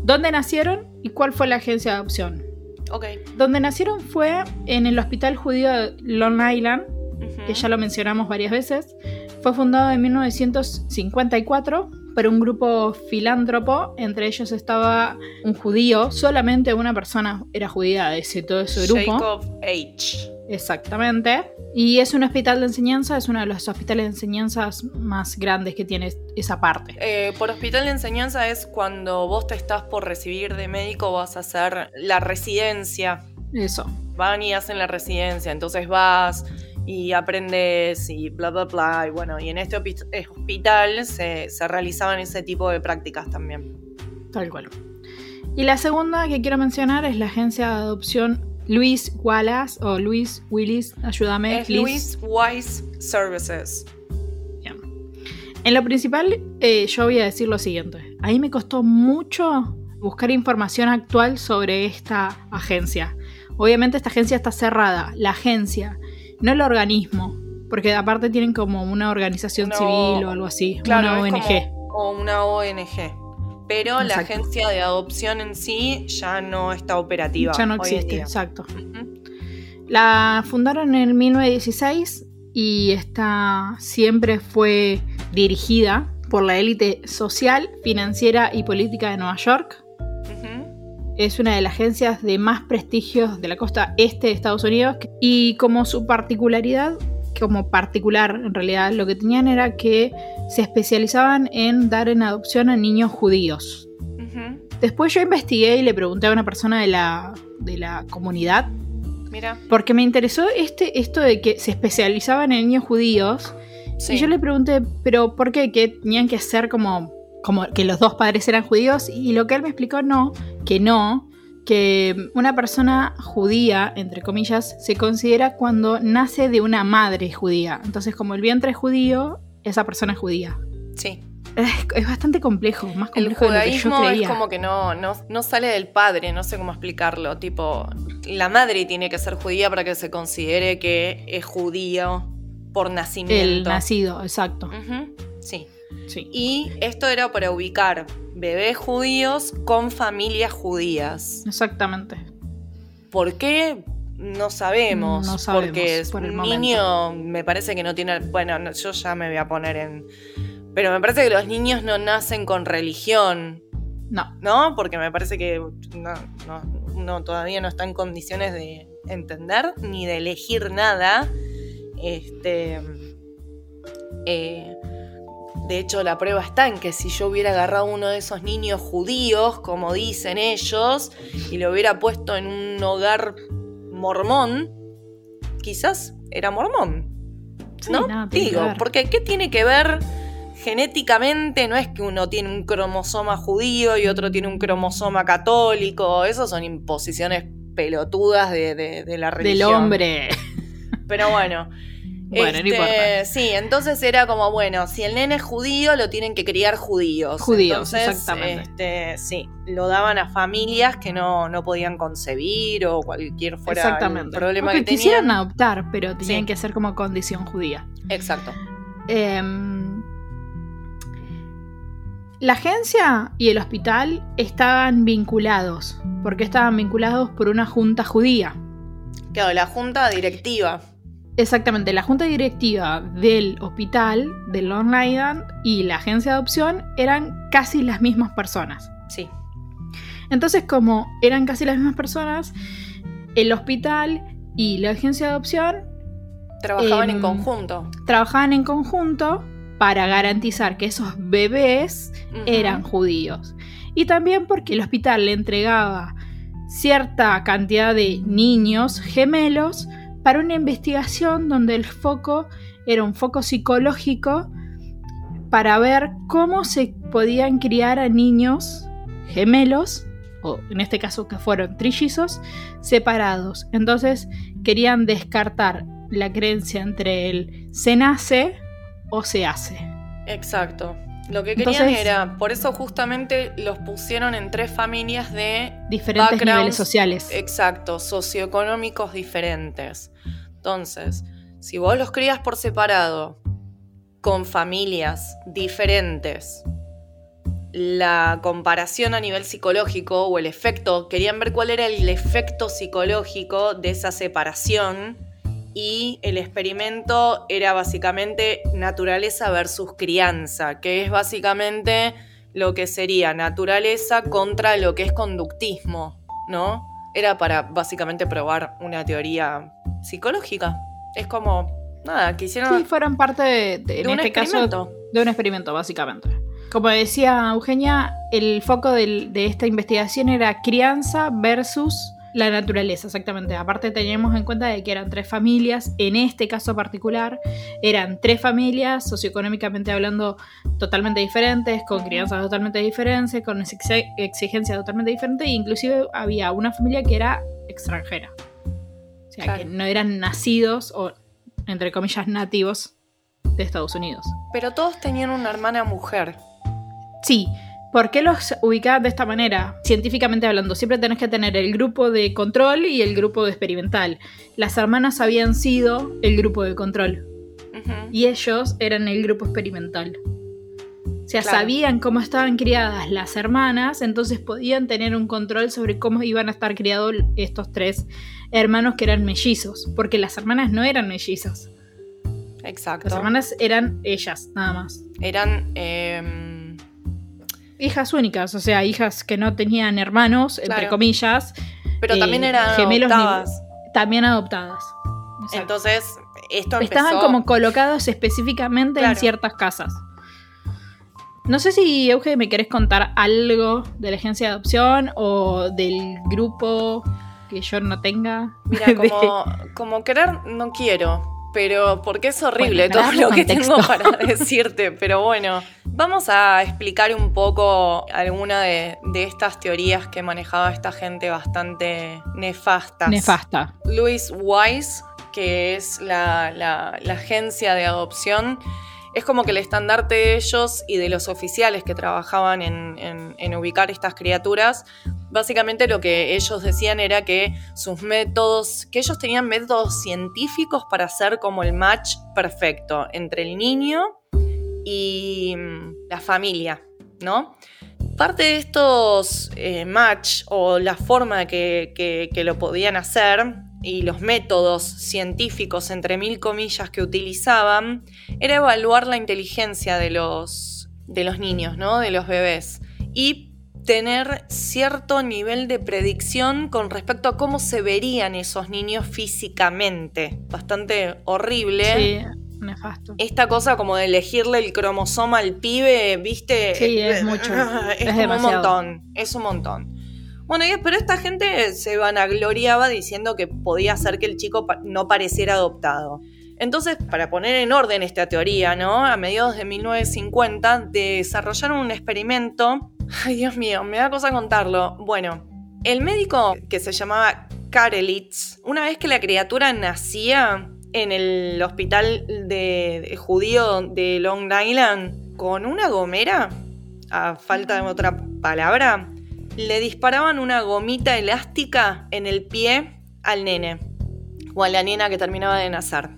dónde nacieron y cuál fue la agencia de adopción. Ok. Donde nacieron fue en el Hospital Judío de Long Island, Ujú. que ya lo mencionamos varias veces. Fue fundado en 1954 por un grupo filántropo, entre ellos estaba un judío, solamente una persona era judía de ese, todo ese grupo. Jacob H. Exactamente. Y es un hospital de enseñanza, es uno de los hospitales de enseñanzas más grandes que tiene esa parte. Eh, por hospital de enseñanza es cuando vos te estás por recibir de médico, vas a hacer la residencia. Eso. Van y hacen la residencia, entonces vas y aprendes y bla, bla, bla. Y bueno, y en este hospital se, se realizaban ese tipo de prácticas también. Tal cual. Y la segunda que quiero mencionar es la agencia de adopción Luis Wallace o Luis Willis, ayúdame. Es Liz. Louis Wise Services. Bien. En lo principal, eh, yo voy a decir lo siguiente. A mí me costó mucho buscar información actual sobre esta agencia. obviamente esta agencia está cerrada, la agencia, no el organismo, porque aparte tienen como una organización civil O- algo así, Claro, una ONG. o una ONG. Pero la agencia de adopción en sí ya no está operativa. Ya no existe, exacto. La fundaron en 1916 y esta siempre fue dirigida por la élite social, financiera y política de Nueva York. Es una de las agencias de más prestigio de la costa este de Estados Unidos y como su particularidad, como particular en realidad, lo que tenían era que se especializaban en dar en adopción a niños judíos. Después yo investigué y le pregunté a una persona de la, de la comunidad Mira. porque me interesó este, esto de que se especializaban en niños judíos. Sí. Y yo le pregunté, ¿pero por qué? ¿Que tenían que ser como, como que los dos padres eran judíos? Y lo que él me explicó, no, que no, que una persona judía, entre comillas, se considera cuando nace de una madre judía. Entonces, como el vientre es judío, esa persona es judía. Sí. Es, es bastante complejo, más El complejo de lo que yo judaísmo es creía. como que no, no, no sale del padre, no sé cómo explicarlo. Tipo, la madre tiene que ser judía para que se considere que es judío por El nacimiento. nacido, exacto. Sí. Sí. Y esto era para ubicar bebés judíos con familias judías. Exactamente. ¿Por qué? No sabemos. No sabemos, porque es por el un niño me parece que no tiene. Bueno, no, yo ya me voy a poner en. Pero me parece que los niños no nacen con religión, No. ¿no? Porque me parece que no, no- todavía no está en condiciones de entender ni de elegir nada. Este. eh, de hecho, la prueba está en que si yo hubiera agarrado uno de esos niños judíos, como dicen ellos, y lo hubiera puesto en un hogar mormón, quizás era mormón. Sí, ¿No? nada, Digo, porque ¿qué tiene que ver genéticamente? No es que uno tiene un cromosoma judío y otro tiene un cromosoma católico. Esas son imposiciones pelotudas de, de- de la Del religión. hombre. Pero bueno. Bueno, no este, importa. Sí, entonces era como, bueno, si el nene es judío, lo tienen que criar judíos. Judíos, Entonces, exactamente. Este, sí, lo daban a familias que no, no podían concebir o cualquier fuera el Exactamente. problema O que que tenían. quisieran adoptar, pero tenían Sí. que ser como condición judía. Exacto. Em, la agencia y el hospital estaban vinculados. porque estaban vinculados por una junta judía? Claro, la junta directiva. Exactamente, la junta directiva del hospital de Long Island y la agencia de adopción eran casi las mismas personas. Sí. Entonces, como eran casi las mismas personas, el hospital y la agencia de adopción Trabajaban en Em, conjunto. trabajaban en conjunto para garantizar que esos bebés eran judíos. Y también porque el hospital le entregaba cierta cantidad de niños gemelos para una investigación donde el foco era un foco psicológico para ver cómo se podían criar a niños gemelos, o en este caso que fueron trillizos, separados. Entonces querían descartar la creencia entre el se nace o se hace. Exacto. Lo que querían Entonces- era, por eso justamente los pusieron en tres familias de Diferentes niveles sociales. Exacto, socioeconómicos diferentes. Entonces, si vos los crías por separado, con familias diferentes, la comparación a nivel psicológico o el efecto, querían ver cuál era el efecto psicológico de esa separación y el experimento era básicamente naturaleza versus crianza, que es básicamente lo que sería naturaleza contra lo que es conductismo, ¿no? Era para básicamente probar una teoría psicológica. Es como, nada, quisieron Sí, fueron parte de, de- de en un este caso, de un experimento, básicamente. Como decía Eugenia, el foco del- de esta investigación era crianza versus la naturaleza, exactamente. Aparte teníamos en cuenta de que eran tres familias, en este caso particular, eran tres familias, socioeconómicamente hablando, totalmente diferentes, con crianzas totalmente diferentes, con exige- exigencias totalmente diferentes, e inclusive había una familia que era extranjera. O sea, Claro. que no eran nacidos o, entre comillas, nativos de Estados Unidos. Pero todos tenían una hermana mujer. Sí, ¿Por qué los ubicaban de esta manera? Científicamente hablando, siempre tenés que tener el grupo de control y el grupo de experimental. Las hermanas habían sido el grupo de control y ellos eran el grupo experimental. O sea, Claro. sabían cómo estaban criadas las hermanas, entonces podían tener un control sobre cómo iban a estar criados estos tres hermanos que eran mellizos, porque las hermanas no eran mellizos. Exacto. Las hermanas eran ellas, nada más. Eran. em, Hijas únicas, o sea, hijas que no tenían hermanos, entre comillas, pero Eh, también eran gemelos ni- adoptadas. también adoptadas. Entonces, esto empezó. Estaban como colocados específicamente en ciertas casas. No sé si, Euge, me querés contar algo de la agencia de adopción o del grupo que yo no tenga. Mira, de- como querer no quiero, pero porque es horrible Bueno, todo lo que tengo para decirte. Pero bueno, vamos a explicar un poco alguna de, de estas teorías que manejaba esta gente bastante nefastas. Nefasta. Louis Wise, que es la, la- la agencia de adopción, es como que el estandarte de ellos y de los oficiales que trabajaban en, en- en ubicar estas criaturas. Básicamente lo que ellos decían era que sus métodos, que ellos tenían métodos científicos para hacer como el match perfecto entre el niño y mm, la familia, ¿no? Parte de estos eh, match o la forma que, que- que lo podían hacer y los métodos científicos, entre mil comillas, que utilizaban, era evaluar la inteligencia de los, de los niños, ¿no? De los bebés. Y tener cierto nivel de predicción con respecto a cómo se verían esos niños físicamente. Bastante horrible Sí, nefasto. esta cosa como de elegirle el cromosoma al pibe, ¿viste? Sí, es mucho. Es, Es como un montón. Es un montón. Bueno, y- pero esta gente se vanagloriaba diciendo que podía hacer que el chico no pareciera adoptado. Entonces, para poner en orden esta teoría, ¿no? A mediados de 1950 desarrollaron un experimento. Ay, Dios mío, me da cosa contarlo. Bueno, el médico que se llamaba Karelitz, una vez que la criatura nacía en el hospital de, judío de Long Island, con una gomera, a falta de otra palabra, le disparaban una gomita elástica en el pie al nene o a la nena que terminaba de nacer.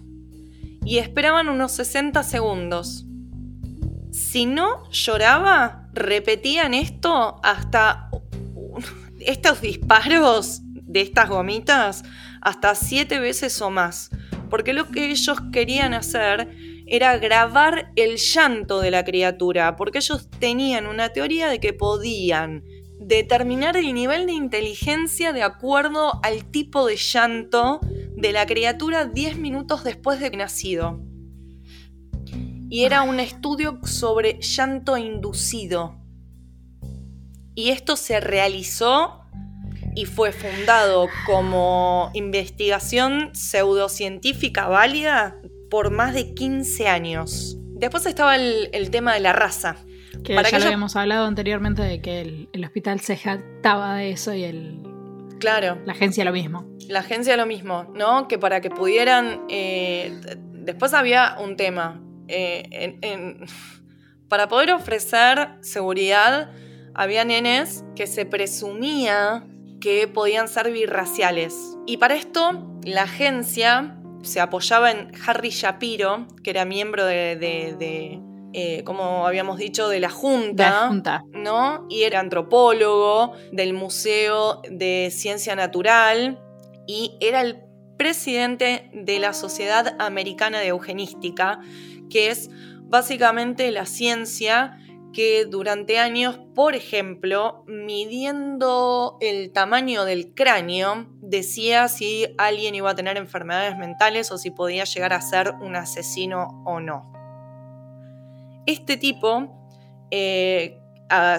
Y esperaban unos 60 segundos. Si no lloraba, repetían esto hasta estos disparos de estas gomitas hasta siete veces o más. Porque lo que ellos querían hacer era grabar el llanto de la criatura, porque ellos tenían una teoría de que podían determinar el nivel de inteligencia de acuerdo al tipo de llanto de la criatura 10 minutos después de nacido. Y era un estudio sobre llanto inducido. Y esto se realizó y fue fundado como investigación pseudocientífica válida por más de 15 años. Después estaba el, el tema de la raza. Que Para ya que lo yo- habíamos hablado anteriormente de que el, el hospital se jactaba de eso y el, Claro, la agencia lo mismo. la agencia lo mismo, ¿no? Que para que pudieran... eh, después había un tema. eh, en- en- para poder ofrecer seguridad, había nenes que se presumía que podían ser birraciales. Y para esto, la agencia se apoyaba en Harry Shapiro, que era miembro de, de- de, eh, como habíamos dicho, de la Junta. la junta. ¿no? Y era antropólogo del Museo de Ciencia Natural y era el presidente de la Sociedad Americana de Eugenística, que es básicamente la ciencia que durante años, por ejemplo, midiendo el tamaño del cráneo, decía si alguien iba a tener enfermedades mentales o si podía llegar a ser un asesino o no. Este tipo eh,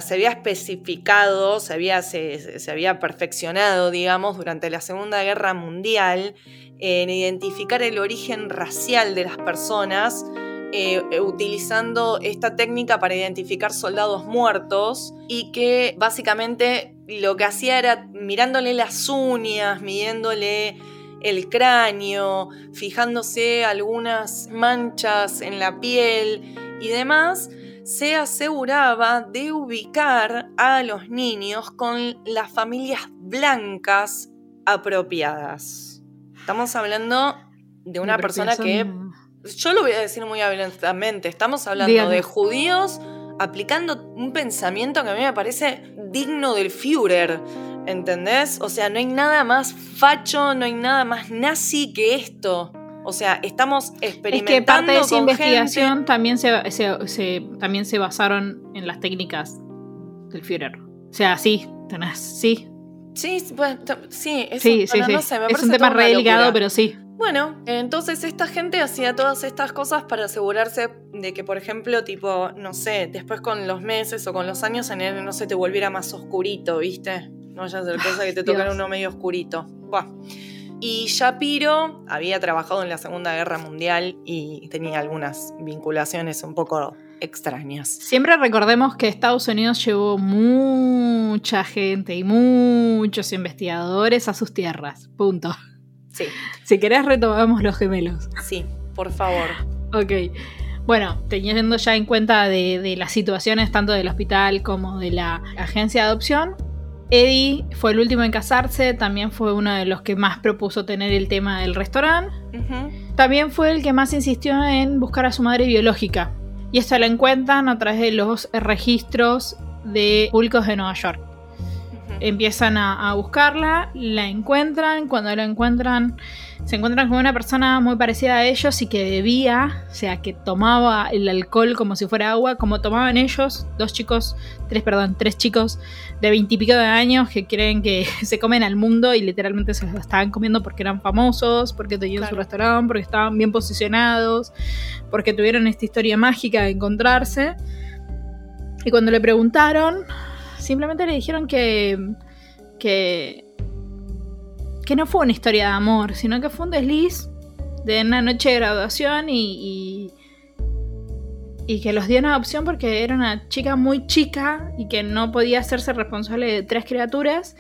se había especificado, se había, perfeccionado, digamos, durante la Segunda Guerra Mundial en identificar el origen racial de las personas, eh, utilizando esta técnica para identificar soldados muertos y que básicamente lo que hacía era mirándole las uñas, midiéndole el cráneo, fijándose algunas manchas en la piel y demás, se aseguraba de ubicar a los niños con las familias blancas apropiadas. Estamos hablando de una persona que, yo lo voy a decir muy abiertamente, estamos hablando de judíos aplicando un pensamiento que a mí me parece digno del Führer. ¿Entendés? O sea, no hay nada más facho, no hay nada más nazi que esto. O sea, estamos experimentando. Es que parte de esa investigación también se, también se basaron en las técnicas del Führer. O sea, sí, tenés, sí. Sí, sí, eso, sí, sí, no sé, me es un tema re delicado, pero sí. Bueno, entonces esta gente hacía todas estas cosas para asegurarse de que, por ejemplo, tipo, no sé, después con los meses o con los años en él no se te volviera más oscurito, ¿viste? No vaya a ser cosa que te toquen uno medio oscurito. Buah. Y Shapiro había trabajado en la Segunda Guerra Mundial y tenía algunas vinculaciones un poco extrañas. Siempre recordemos que Estados Unidos llevó mucha gente y muchos investigadores a sus tierras. Punto. Sí. Si querés retomamos los gemelos. Sí, por favor. ok. Bueno, teniendo ya en cuenta de, de las situaciones tanto del hospital como de la agencia de adopción, Eddie fue el último en casarse, también fue uno de los que más propuso tener el tema del restaurante. También fue el que más insistió en buscar a su madre biológica. Y esto lo encuentran a través de los registros de públicos de Nueva York. Empiezan a, buscarla, la encuentran, cuando la encuentran se encuentran con una persona muy parecida a ellos y que bebía, o sea, que tomaba el alcohol como si fuera agua, como tomaban ellos, dos chicos, tres, perdón, tres chicos de veintipico de años que creen que se comen al mundo y literalmente se los estaban comiendo porque eran famosos, porque tenían su restaurante, porque estaban bien posicionados, porque tuvieron esta historia mágica de encontrarse. Y cuando le preguntaron, simplemente le dijeron que, que, que no fue una historia de amor, sino que fue un desliz de una noche de graduación y, y, que los dio en adopción porque era una chica muy chica y que no podía hacerse responsable de tres criaturas,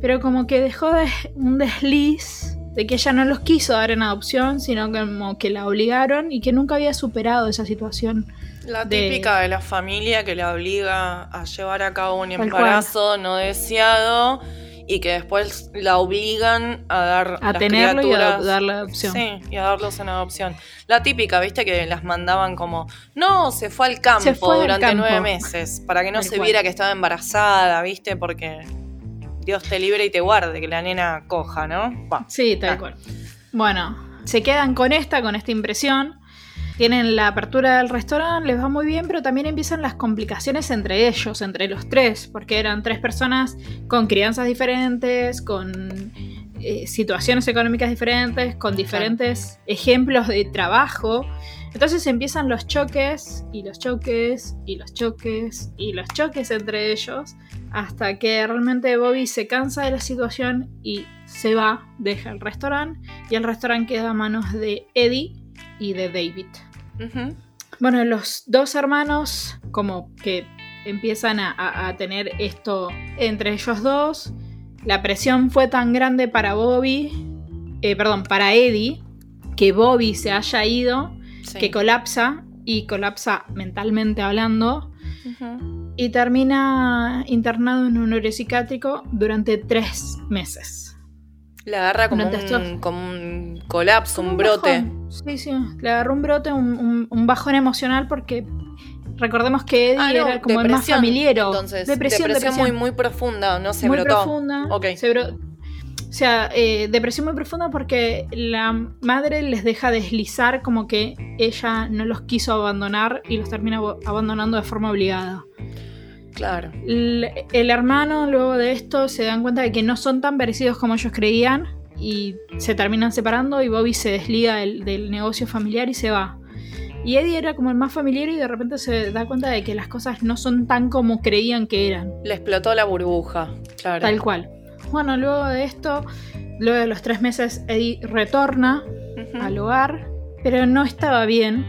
pero como que dejó de, un desliz de que ella no los quiso dar en adopción, sino como que la obligaron y que nunca había superado esa situación. La típica de la familia que la obliga a llevar a cabo un embarazo no deseado y que después la obligan a dar a tenerlo y a dar la adopción. Sí, y a darlos en adopción. La típica, viste, que las mandaban como, no, se fue al campo durante nueve meses para que no se viera que estaba embarazada, viste, porque Dios te libre y te guarde que la nena coja, ¿no? sí, tal cual. Bueno, se quedan con esta, con esta impresión tienen la apertura del restaurante, les va muy bien, pero también empiezan las complicaciones entre ellos, entre los tres, porque eran tres personas con crianzas diferentes, con eh, situaciones económicas diferentes, con diferentes ejemplos de trabajo. Entonces empiezan los choques y los choques y los choques y los choques entre ellos hasta que realmente Bobby se cansa de la situación y se va, deja el restaurante y el restaurante queda a manos de Eddie y de David. Bueno, los dos hermanos como que empiezan a, tener esto entre ellos dos. La presión fue tan grande para Bobby, eh, perdón, para Eddie, que Bobby se haya ido, que colapsa y colapsa mentalmente hablando. Y termina internado en un neuropsiquiátrico durante tres meses. Le agarra como, un, como un, colapso, un, brote. Sí, sí, le agarró un brote, un, bajón emocional porque recordemos que Eddie ah, era como el más familiero. Entonces, depresión, depresión, muy, muy profunda, no se muy profunda. o sea, eh, depresión muy profunda porque la madre les deja deslizar como que ella no los quiso abandonar y los termina abandonando de forma obligada. Claro. El, hermano, luego de esto, se dan cuenta de que no son tan parecidos como ellos creían y se terminan separando y Bobby se desliga del, negocio familiar y se va. Y Eddie era como el más familiar y de repente se da cuenta de que las cosas no son tan como creían que eran. Le explotó la burbuja, claro. Tal cual. Bueno, luego de esto, luego de los tres meses, Eddie retorna al hogar, pero no estaba bien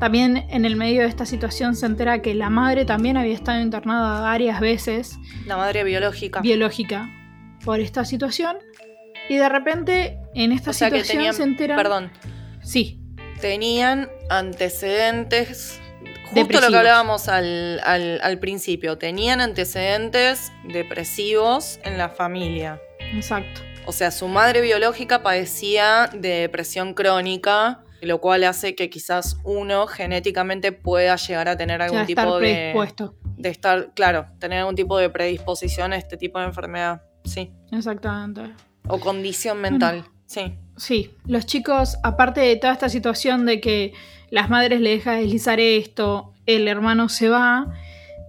también en el medio de esta situación se entera que la madre también había estado internada varias veces. La madre biológica. Biológica. Por esta situación. Y de repente en esta situación se entera. Perdón. Sí. Tenían antecedentes justo lo que hablábamos al, al- al principio. Tenían antecedentes depresivos en la familia. Exacto. O sea, su madre biológica padecía de depresión crónica, lo cual hace que quizás uno genéticamente pueda llegar a tener algún tipo estar de, predispuesto. de estar, claro, tener algún tipo de predisposición a este tipo de enfermedad. Sí. Exactamente. O condición mental. Sí. Sí, los chicos, aparte de toda esta situación de que las madres le dejan deslizar esto, el hermano se va,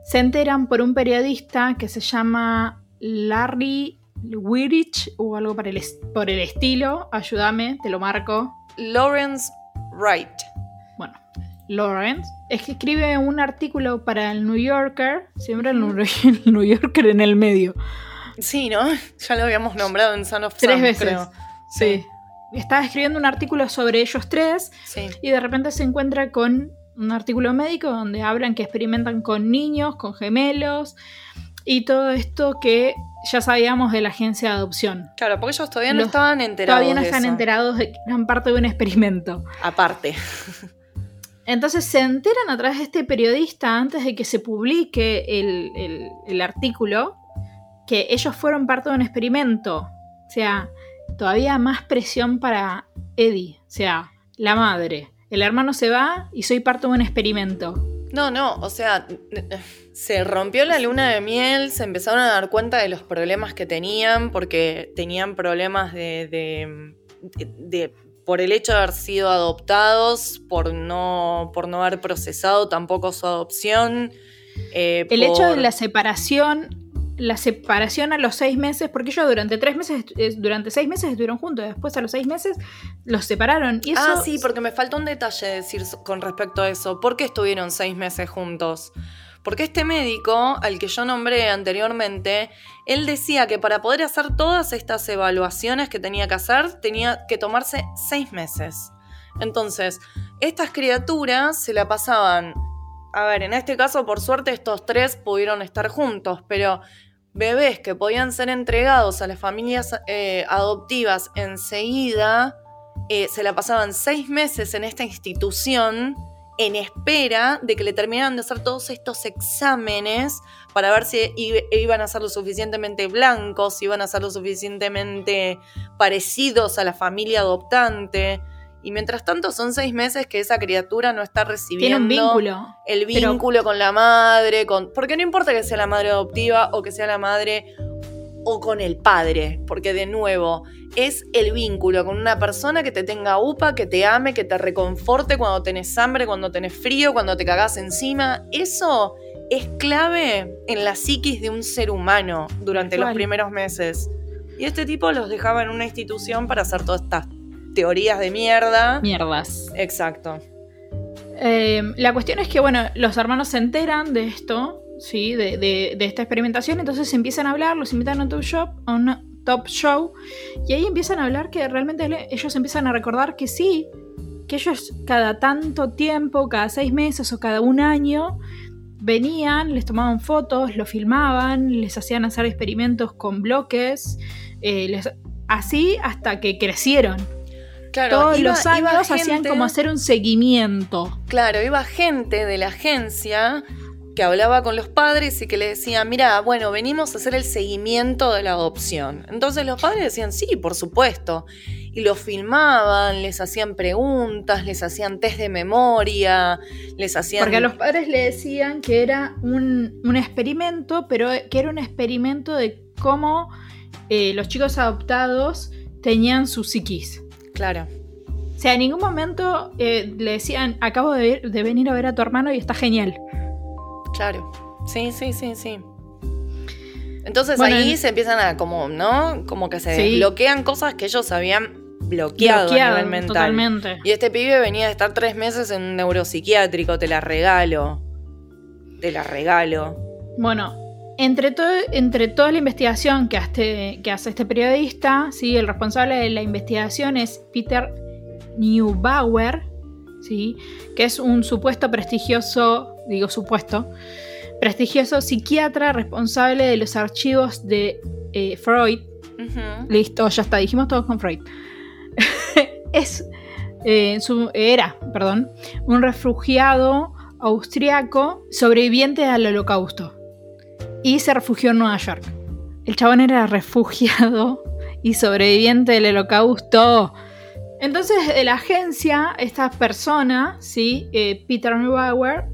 se enteran por un periodista que se llama Larry Wirich o algo por el, por el estilo. Ayúdame, te lo marco. Lawrence Wright. Bueno, Lawrence. Es que escribe un artículo para el New Yorker, siempre el New Yorker en el medio. Sí, ¿no? Ya lo habíamos nombrado en Son of Tres Sam, veces. creo. Sí. Estaba escribiendo un artículo sobre ellos tres Sí. y de repente se encuentra con un artículo médico donde hablan que experimentan con niños, con gemelos y todo esto que ya sabíamos de la agencia de adopción. Claro, porque ellos todavía no Los- estaban enterados. Todavía no de están eso. enterados de que eran parte de un experimento. Aparte. Entonces se enteran a través de este periodista antes de que se publique el, el- el artículo que ellos fueron parte de un experimento. O sea, todavía más presión para Eddie. O sea, la madre. El hermano se va y soy parte de un experimento. No, no, o sea, se rompió la luna de miel, se empezaron a dar cuenta de los problemas que tenían, porque tenían problemas de, de- de- de- por el hecho de haber sido adoptados, por no, por no haber procesado tampoco su adopción. eh, El hecho de la separación, la separación a los seis meses, porque ellos durante tres meses, durante seis meses estuvieron juntos, después a los seis meses los separaron. Y eso, Ah, sí, porque me falta un detalle decir con respecto a eso. ¿Por qué estuvieron seis meses juntos? Porque este médico, al que yo nombré anteriormente, él decía que para poder hacer todas estas evaluaciones que tenía que hacer, tenía que tomarse seis meses. Entonces, estas criaturas se la pasaban. A ver, en este caso, por suerte, estos tres pudieron estar juntos, pero bebés que podían ser entregados a las familias eh, adoptivas enseguida eh, se la pasaban seis meses en esta institución en espera de que le terminaran de hacer todos estos exámenes para ver si iban a ser lo suficientemente blancos, si iban a ser lo suficientemente parecidos a la familia adoptante. Y mientras tanto son seis meses que esa criatura no está recibiendo tiene un vínculo. el Pero- vínculo con la madre, con... porque no importa que sea la madre adoptiva o que sea la madre o con el padre, porque de nuevo es el vínculo con una persona que te tenga upa, que te ame, que te reconforte cuando tenés hambre, cuando tenés frío, cuando te cagás encima. Eso es clave en la psiquis de un ser humano durante los primeros meses. Y este tipo los dejaba en una institución para hacer todas estas teorías de mierda. Mierdas. Exacto. Eh, la cuestión es que, bueno, los hermanos se enteran de esto, ¿sí? De, de- de esta experimentación, entonces empiezan a hablar, los invitan a un top, shop, a un top show, y ahí empiezan a hablar que realmente ellos empiezan a recordar que sí, que ellos cada tanto tiempo, cada seis meses o cada un año, venían, les tomaban fotos, lo filmaban, les hacían hacer experimentos con bloques, eh, les- así hasta que crecieron. Claro, Todos iba- los años hacían gente- como hacer un seguimiento. Claro, iba gente de la agencia que hablaba con los padres y que le decían, mira, bueno, venimos a hacer el seguimiento de la adopción. Entonces los padres decían, sí, por supuesto. Y lo filmaban, les hacían preguntas, les hacían test de memoria, les hacían... Porque a los padres le decían que era un, un experimento, pero que era un experimento de cómo eh, los chicos adoptados tenían su psiquis. Claro, O sea, en ningún momento eh, le decían, acabo de, de venir a ver a tu hermano y está genial. claro. Sí, sí, sí, sí. Entonces Bueno, ahí en- se empiezan a como, ¿no? Como que se Sí. desbloquean cosas que ellos habían bloqueado, Bloqueado a nivel mental. totalmente. Y este pibe venía de estar tres meses en un neuropsiquiátrico, te la regalo. Te la regalo. Bueno, entre, toda la investigación que hace, que hace este periodista, ¿sí? el responsable de la investigación es Peter Neubauer, ¿sí? que es un supuesto prestigioso, digo supuesto, prestigioso psiquiatra responsable de los archivos de eh, Freud. Listo, ya está, dijimos todo con Freud. es, eh, su- era, perdón, un refugiado austriaco sobreviviente al holocausto y se refugió en Nueva York. El chabón era refugiado y sobreviviente del holocausto. Entonces, de la agencia, esta persona, ¿sí? Eh, Peter Neubauer,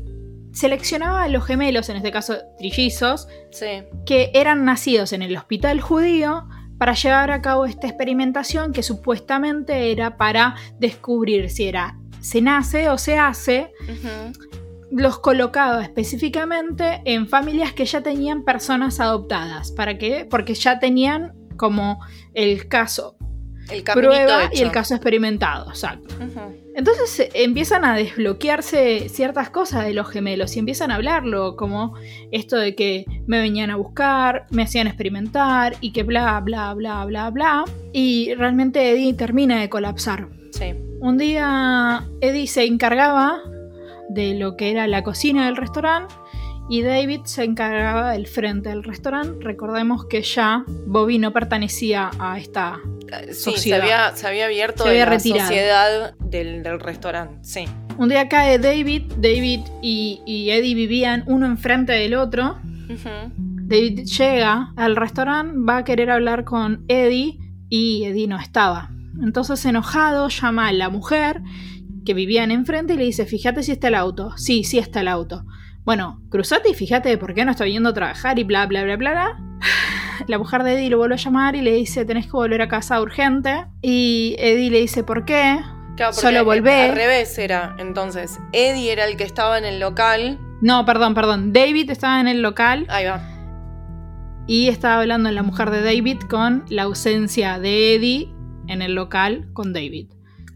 seleccionaba a los gemelos, en este caso trillizos, Sí. que eran nacidos en el hospital judío para llevar a cabo esta experimentación que supuestamente era para descubrir si era se nace o se hace. Los colocaba específicamente en familias que ya tenían personas adoptadas. ¿Para qué? Porque ya tenían como el caso El prueba y el caso experimentado, exacto. Entonces eh, empiezan a desbloquearse ciertas cosas de los gemelos y empiezan a hablarlo, como esto de que me venían a buscar, me hacían experimentar y que bla, bla, bla, bla, bla. Y realmente Eddie termina de colapsar. Sí. Un día Eddie se encargaba de lo que era la cocina del restaurante y David se encargaba del frente del restaurante. Recordemos que ya Bobby no pertenecía a esta Sí, se Sociedad. había, se había abierto Se de había la retirado. sociedad del, del restaurante. Sí. Un día cae David, David y, y Eddie vivían uno enfrente del otro. David llega al restaurante, va a querer hablar con Eddie y Eddie no estaba. Entonces enojado llama a la mujer que vivían enfrente y le dice, fíjate si está el auto. Sí, sí está el auto. Bueno, cruzate y fíjate por qué no está viniendo a trabajar y bla, bla, bla, bla, bla. La mujer de Eddie lo vuelve a llamar y le dice, tenés que volver a casa urgente. Y Eddie le dice, ¿por qué? Claro, Solo volvé. Al revés era. Entonces, Eddie era el que estaba en el local. No, perdón, perdón. David estaba en el local Ahí va. y estaba hablando la mujer de David con la ausencia de Eddie en el local con David.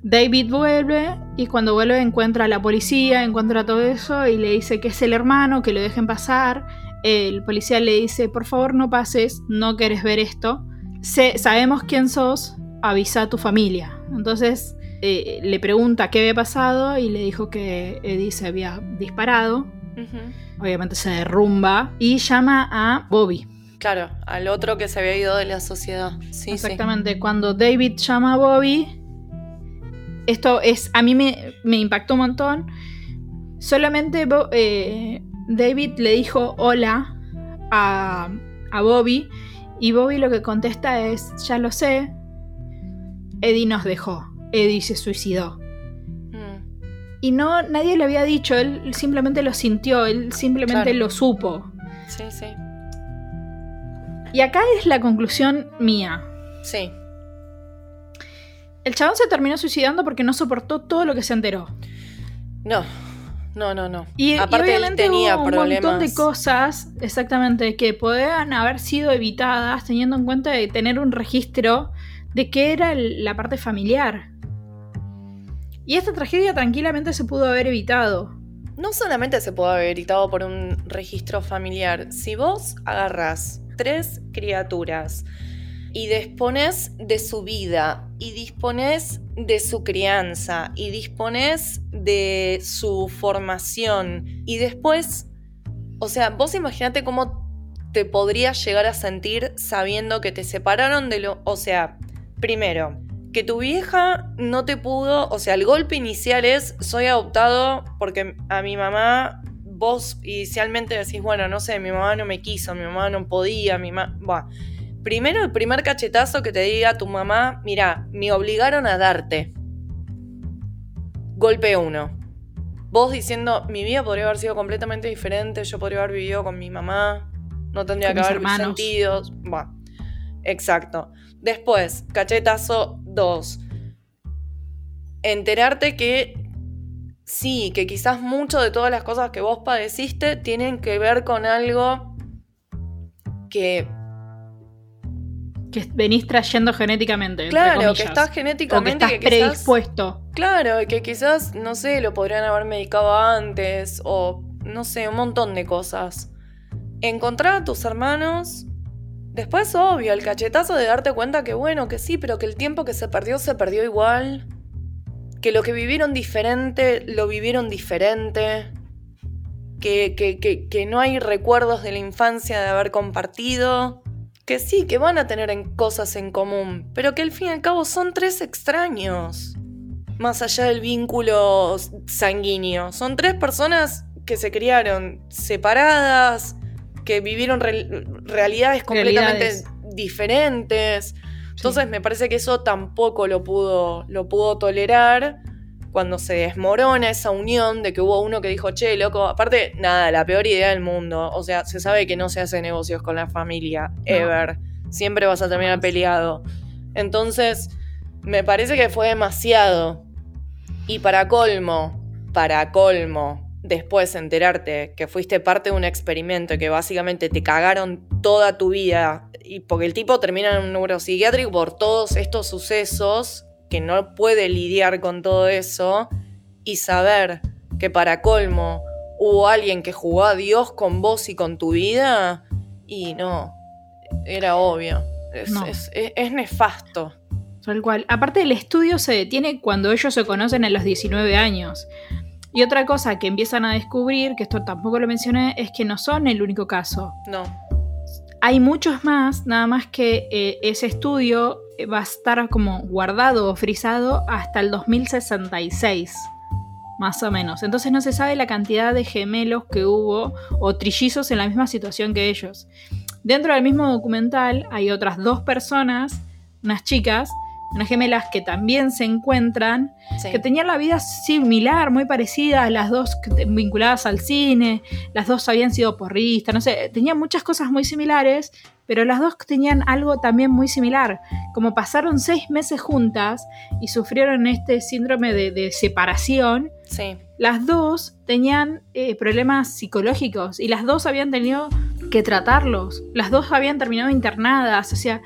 David vuelve y cuando vuelve encuentra a la policía, encuentra todo eso y le dice que es el hermano, que lo dejen pasar. El policía le dice, por favor no pases, no querés ver esto. Sé- sabemos quién sos, avisa a tu familia. Entonces eh, le pregunta qué había pasado y le dijo que Eddie se había disparado. Obviamente se derrumba y llama a Bobby. Claro, al otro que se había ido de la sociedad. Sí, Exactamente, cuando David llama a Bobby, esto es, a mí me, me impactó un montón. Solamente Bo- eh, David le dijo hola a, a Bobby y Bobby lo que contesta es, ya lo sé, Eddie nos dejó, Eddie se suicidó. Mm. Y no, nadie le había dicho, él simplemente lo sintió, él simplemente Claro. lo supo. Sí, sí. Y acá es la conclusión mía. Sí. El chabón se terminó suicidando porque no soportó todo lo que se enteró. No. No, no, no. Y, y Aparte, él tenía hubo un montón de cosas, exactamente, que podían haber sido evitadas teniendo en cuenta de tener un registro de qué era el- la parte familiar. Y esta tragedia tranquilamente se pudo haber evitado. No solamente se puede haber evitado por un registro familiar. Si vos agarrás tres criaturas y dispones de su vida, y dispones de su crianza, y dispones de su formación, y después, o sea, vos imaginate cómo te podrías llegar a sentir sabiendo que te separaron de lo... O sea, primero, que tu vieja no te pudo, o sea, el golpe inicial es, soy adoptado porque a mi mamá, vos inicialmente decís, bueno, no sé, mi mamá no me quiso, mi mamá no podía, mi mamá... Primero, el primer cachetazo que te diga tu mamá, mira, me obligaron a darte. Golpe uno. Vos diciendo, mi vida podría haber sido completamente diferente, yo podría haber vivido con mi mamá, no tendría Con que haber hermanos. sentidos. Buah. Exacto. Después, cachetazo 2. Enterarte que sí, que quizás mucho de todas las cosas que vos padeciste tienen que ver con algo que, Que venís trayendo genéticamente. claro, que estás O que genéticamente, estás que quizás, predispuesto. claro, y que quizás, no sé, lo podrían haber medicado antes o no sé, un montón de cosas. Encontrar a tus hermanos. Después, obvio, el cachetazo de darte cuenta que bueno, que sí, pero que el tiempo que se perdió se perdió igual. Que lo que vivieron diferente, lo vivieron diferente. Que, que, que, que no hay recuerdos de la infancia de haber compartido. Que sí, que van a tener en cosas en común, pero que al fin y al cabo son tres extraños. Más allá del vínculo sanguíneo. Son tres personas que se criaron separadas, que vivieron re- realidades completamente Realidades. diferentes. Entonces me parece que eso tampoco lo pudo, lo pudo tolerar cuando se desmorona esa unión de que hubo uno que dijo, che, loco, aparte, nada, la peor idea del mundo. O sea, se sabe que no se hace negocios con la familia, ever. Siempre vas a terminar peleado. Entonces, me parece que fue demasiado. Y para colmo, para colmo, después enterarte que fuiste parte de un experimento y que básicamente te cagaron toda tu vida, y porque el tipo termina en un neuropsiquiátrico por todos estos sucesos, que no puede lidiar con todo eso, y saber que para colmo hubo alguien que jugó a Dios con vos y con tu vida, y no, era obvio. Es, No. es- es- es nefasto. Tal cual. Aparte, el estudio se detiene cuando ellos se conocen a los 19 años. Y otra cosa que empiezan a descubrir, que esto tampoco lo mencioné, es que no son el único caso. No. Hay muchos más, nada más que eh, ese estudio va a estar como guardado o frisado hasta el 2066, más o menos. Entonces no se sabe la cantidad de gemelos que hubo o trillizos en la misma situación que ellos. Dentro del mismo documental hay otras dos personas, unas chicas, unas gemelas que también se encuentran Sí. que tenían la vida similar, muy parecida, las dos vinculadas al cine, las dos habían sido porristas, no sé, tenían muchas cosas muy similares, pero las dos tenían algo también muy similar, como pasaron seis meses juntas y sufrieron este síndrome de, de separación, Sí. las dos tenían eh, problemas psicológicos y las dos habían tenido que tratarlos, las dos habían terminado internadas, o sea,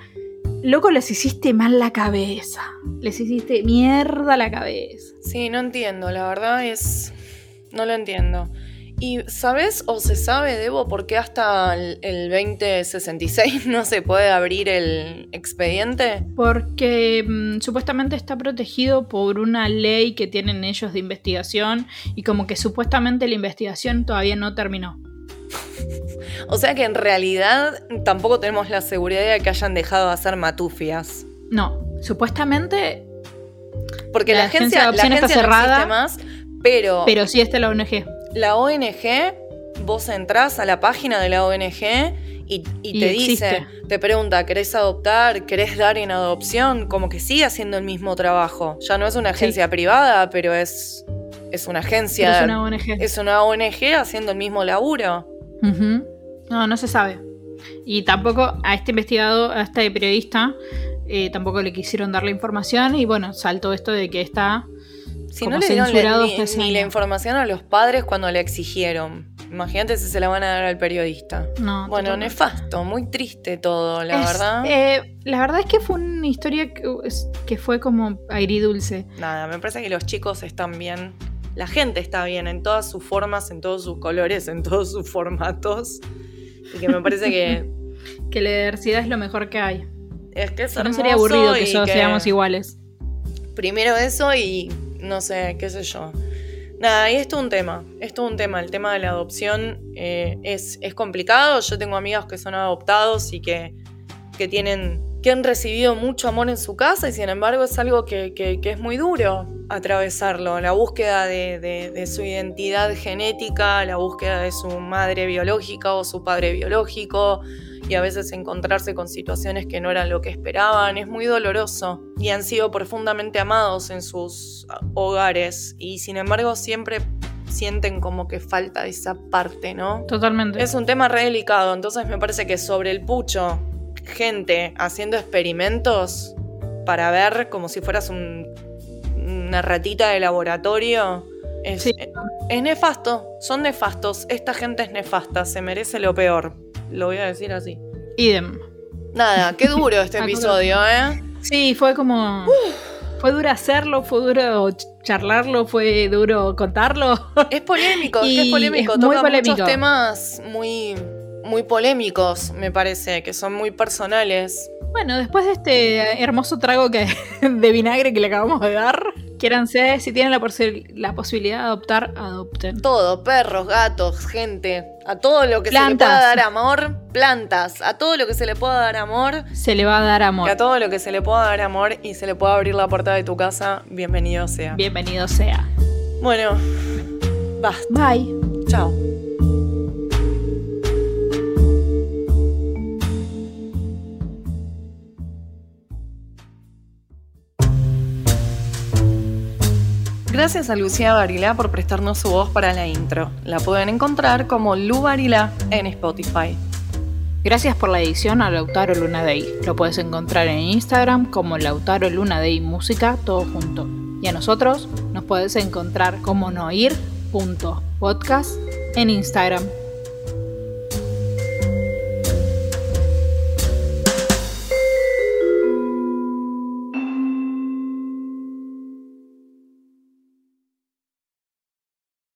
loco, les hiciste mal la cabeza, les hiciste mierda la cabeza. Sí, no entiendo, la verdad es... No lo entiendo. ¿Y sabes o se sabe, Debo, por qué hasta el, el 2066 no se puede abrir el expediente? Porque mm, supuestamente está protegido por una ley que tienen ellos de investigación y como que supuestamente la investigación todavía no terminó. O sea que en realidad tampoco tenemos la seguridad de que hayan dejado de hacer matufias. No, supuestamente, Porque La la, agencia de adopción está agencia cerrada, más, pero, pero sí está la ONG. la ONG, vos entrás a la página de la ONG y, y Y te existe. dice, te pregunta, ¿querés adoptar? ¿Querés dar en adopción? Como que sigue haciendo el mismo trabajo. Ya no es una Sí. agencia privada, pero es, es una Pero agencia. es una ONG. es una ONG haciendo el mismo laburo. No, no se sabe. Y tampoco a este investigado, a este periodista, eh, tampoco le quisieron dar la información y bueno, saltó esto de que está... Si Como no le dieron censurado ni, la información a los padres cuando le exigieron. Imagínate si se la van a dar al periodista. No, Bueno, totalmente. nefasto, muy triste todo, la Es, verdad. eh, la verdad es que fue una historia que, fue como agridulce. Nada, me parece que los chicos están bien. La gente está bien en todas sus formas, en todos sus colores, en todos sus formatos. Y que me parece que Que la diversidad es lo mejor que hay. es que es no sería aburrido que todos seamos iguales. Primero eso y no sé, qué sé yo. Nada, y esto es un tema, esto es un tema, el tema de la adopción eh, es, es complicado, yo tengo amigos que son adoptados y que, que tienen, que han recibido mucho amor en su casa y sin embargo es algo que, que- que es muy duro atravesarlo, la búsqueda de, de- de su identidad genética, la búsqueda de su madre biológica o su padre biológico, y a veces encontrarse con situaciones que no eran lo que esperaban es muy doloroso y han sido profundamente amados en sus hogares y sin embargo siempre sienten como que falta esa parte, ¿no? Totalmente. Es un tema re delicado, entonces me parece que sobre el pucho, gente haciendo experimentos para ver como si fueras un- una ratita de laboratorio, es, Sí. es nefasto, son nefastos, esta gente es nefasta, se merece lo peor, lo voy a decir así. Idem. Nada, qué duro este episodio, ¿eh? Sí, fue como. Fue duro hacerlo, fue duro ch- charlarlo, fue duro contarlo. Es polémico, es polémico, es muy toca polémico. muchos temas muy, muy polémicos, me parece, que son muy personales. Bueno, después de este hermoso trago que, de vinagre que le acabamos de dar, quiéranse, si tienen la, posi- la posibilidad de adoptar, adopten. Todo, perros, gatos, gente, a todo lo que se le pueda dar amor, plantas, a todo lo que se le pueda dar amor, Se le va a dar que amor. a todo lo que se le pueda dar amor y se le pueda abrir la puerta de tu casa, bienvenido sea. Bienvenido sea. Bueno, basta. Bye. Chao. Gracias a Lucía Barilá por prestarnos su voz para la intro. La pueden encontrar como Lu Barilá en Spotify. Gracias por la edición a Lautaro Luna Day. Lo puedes encontrar en Instagram como Lautaro Luna Day Música, todo junto. Y a nosotros nos puedes encontrar como noir.podcast en Instagram.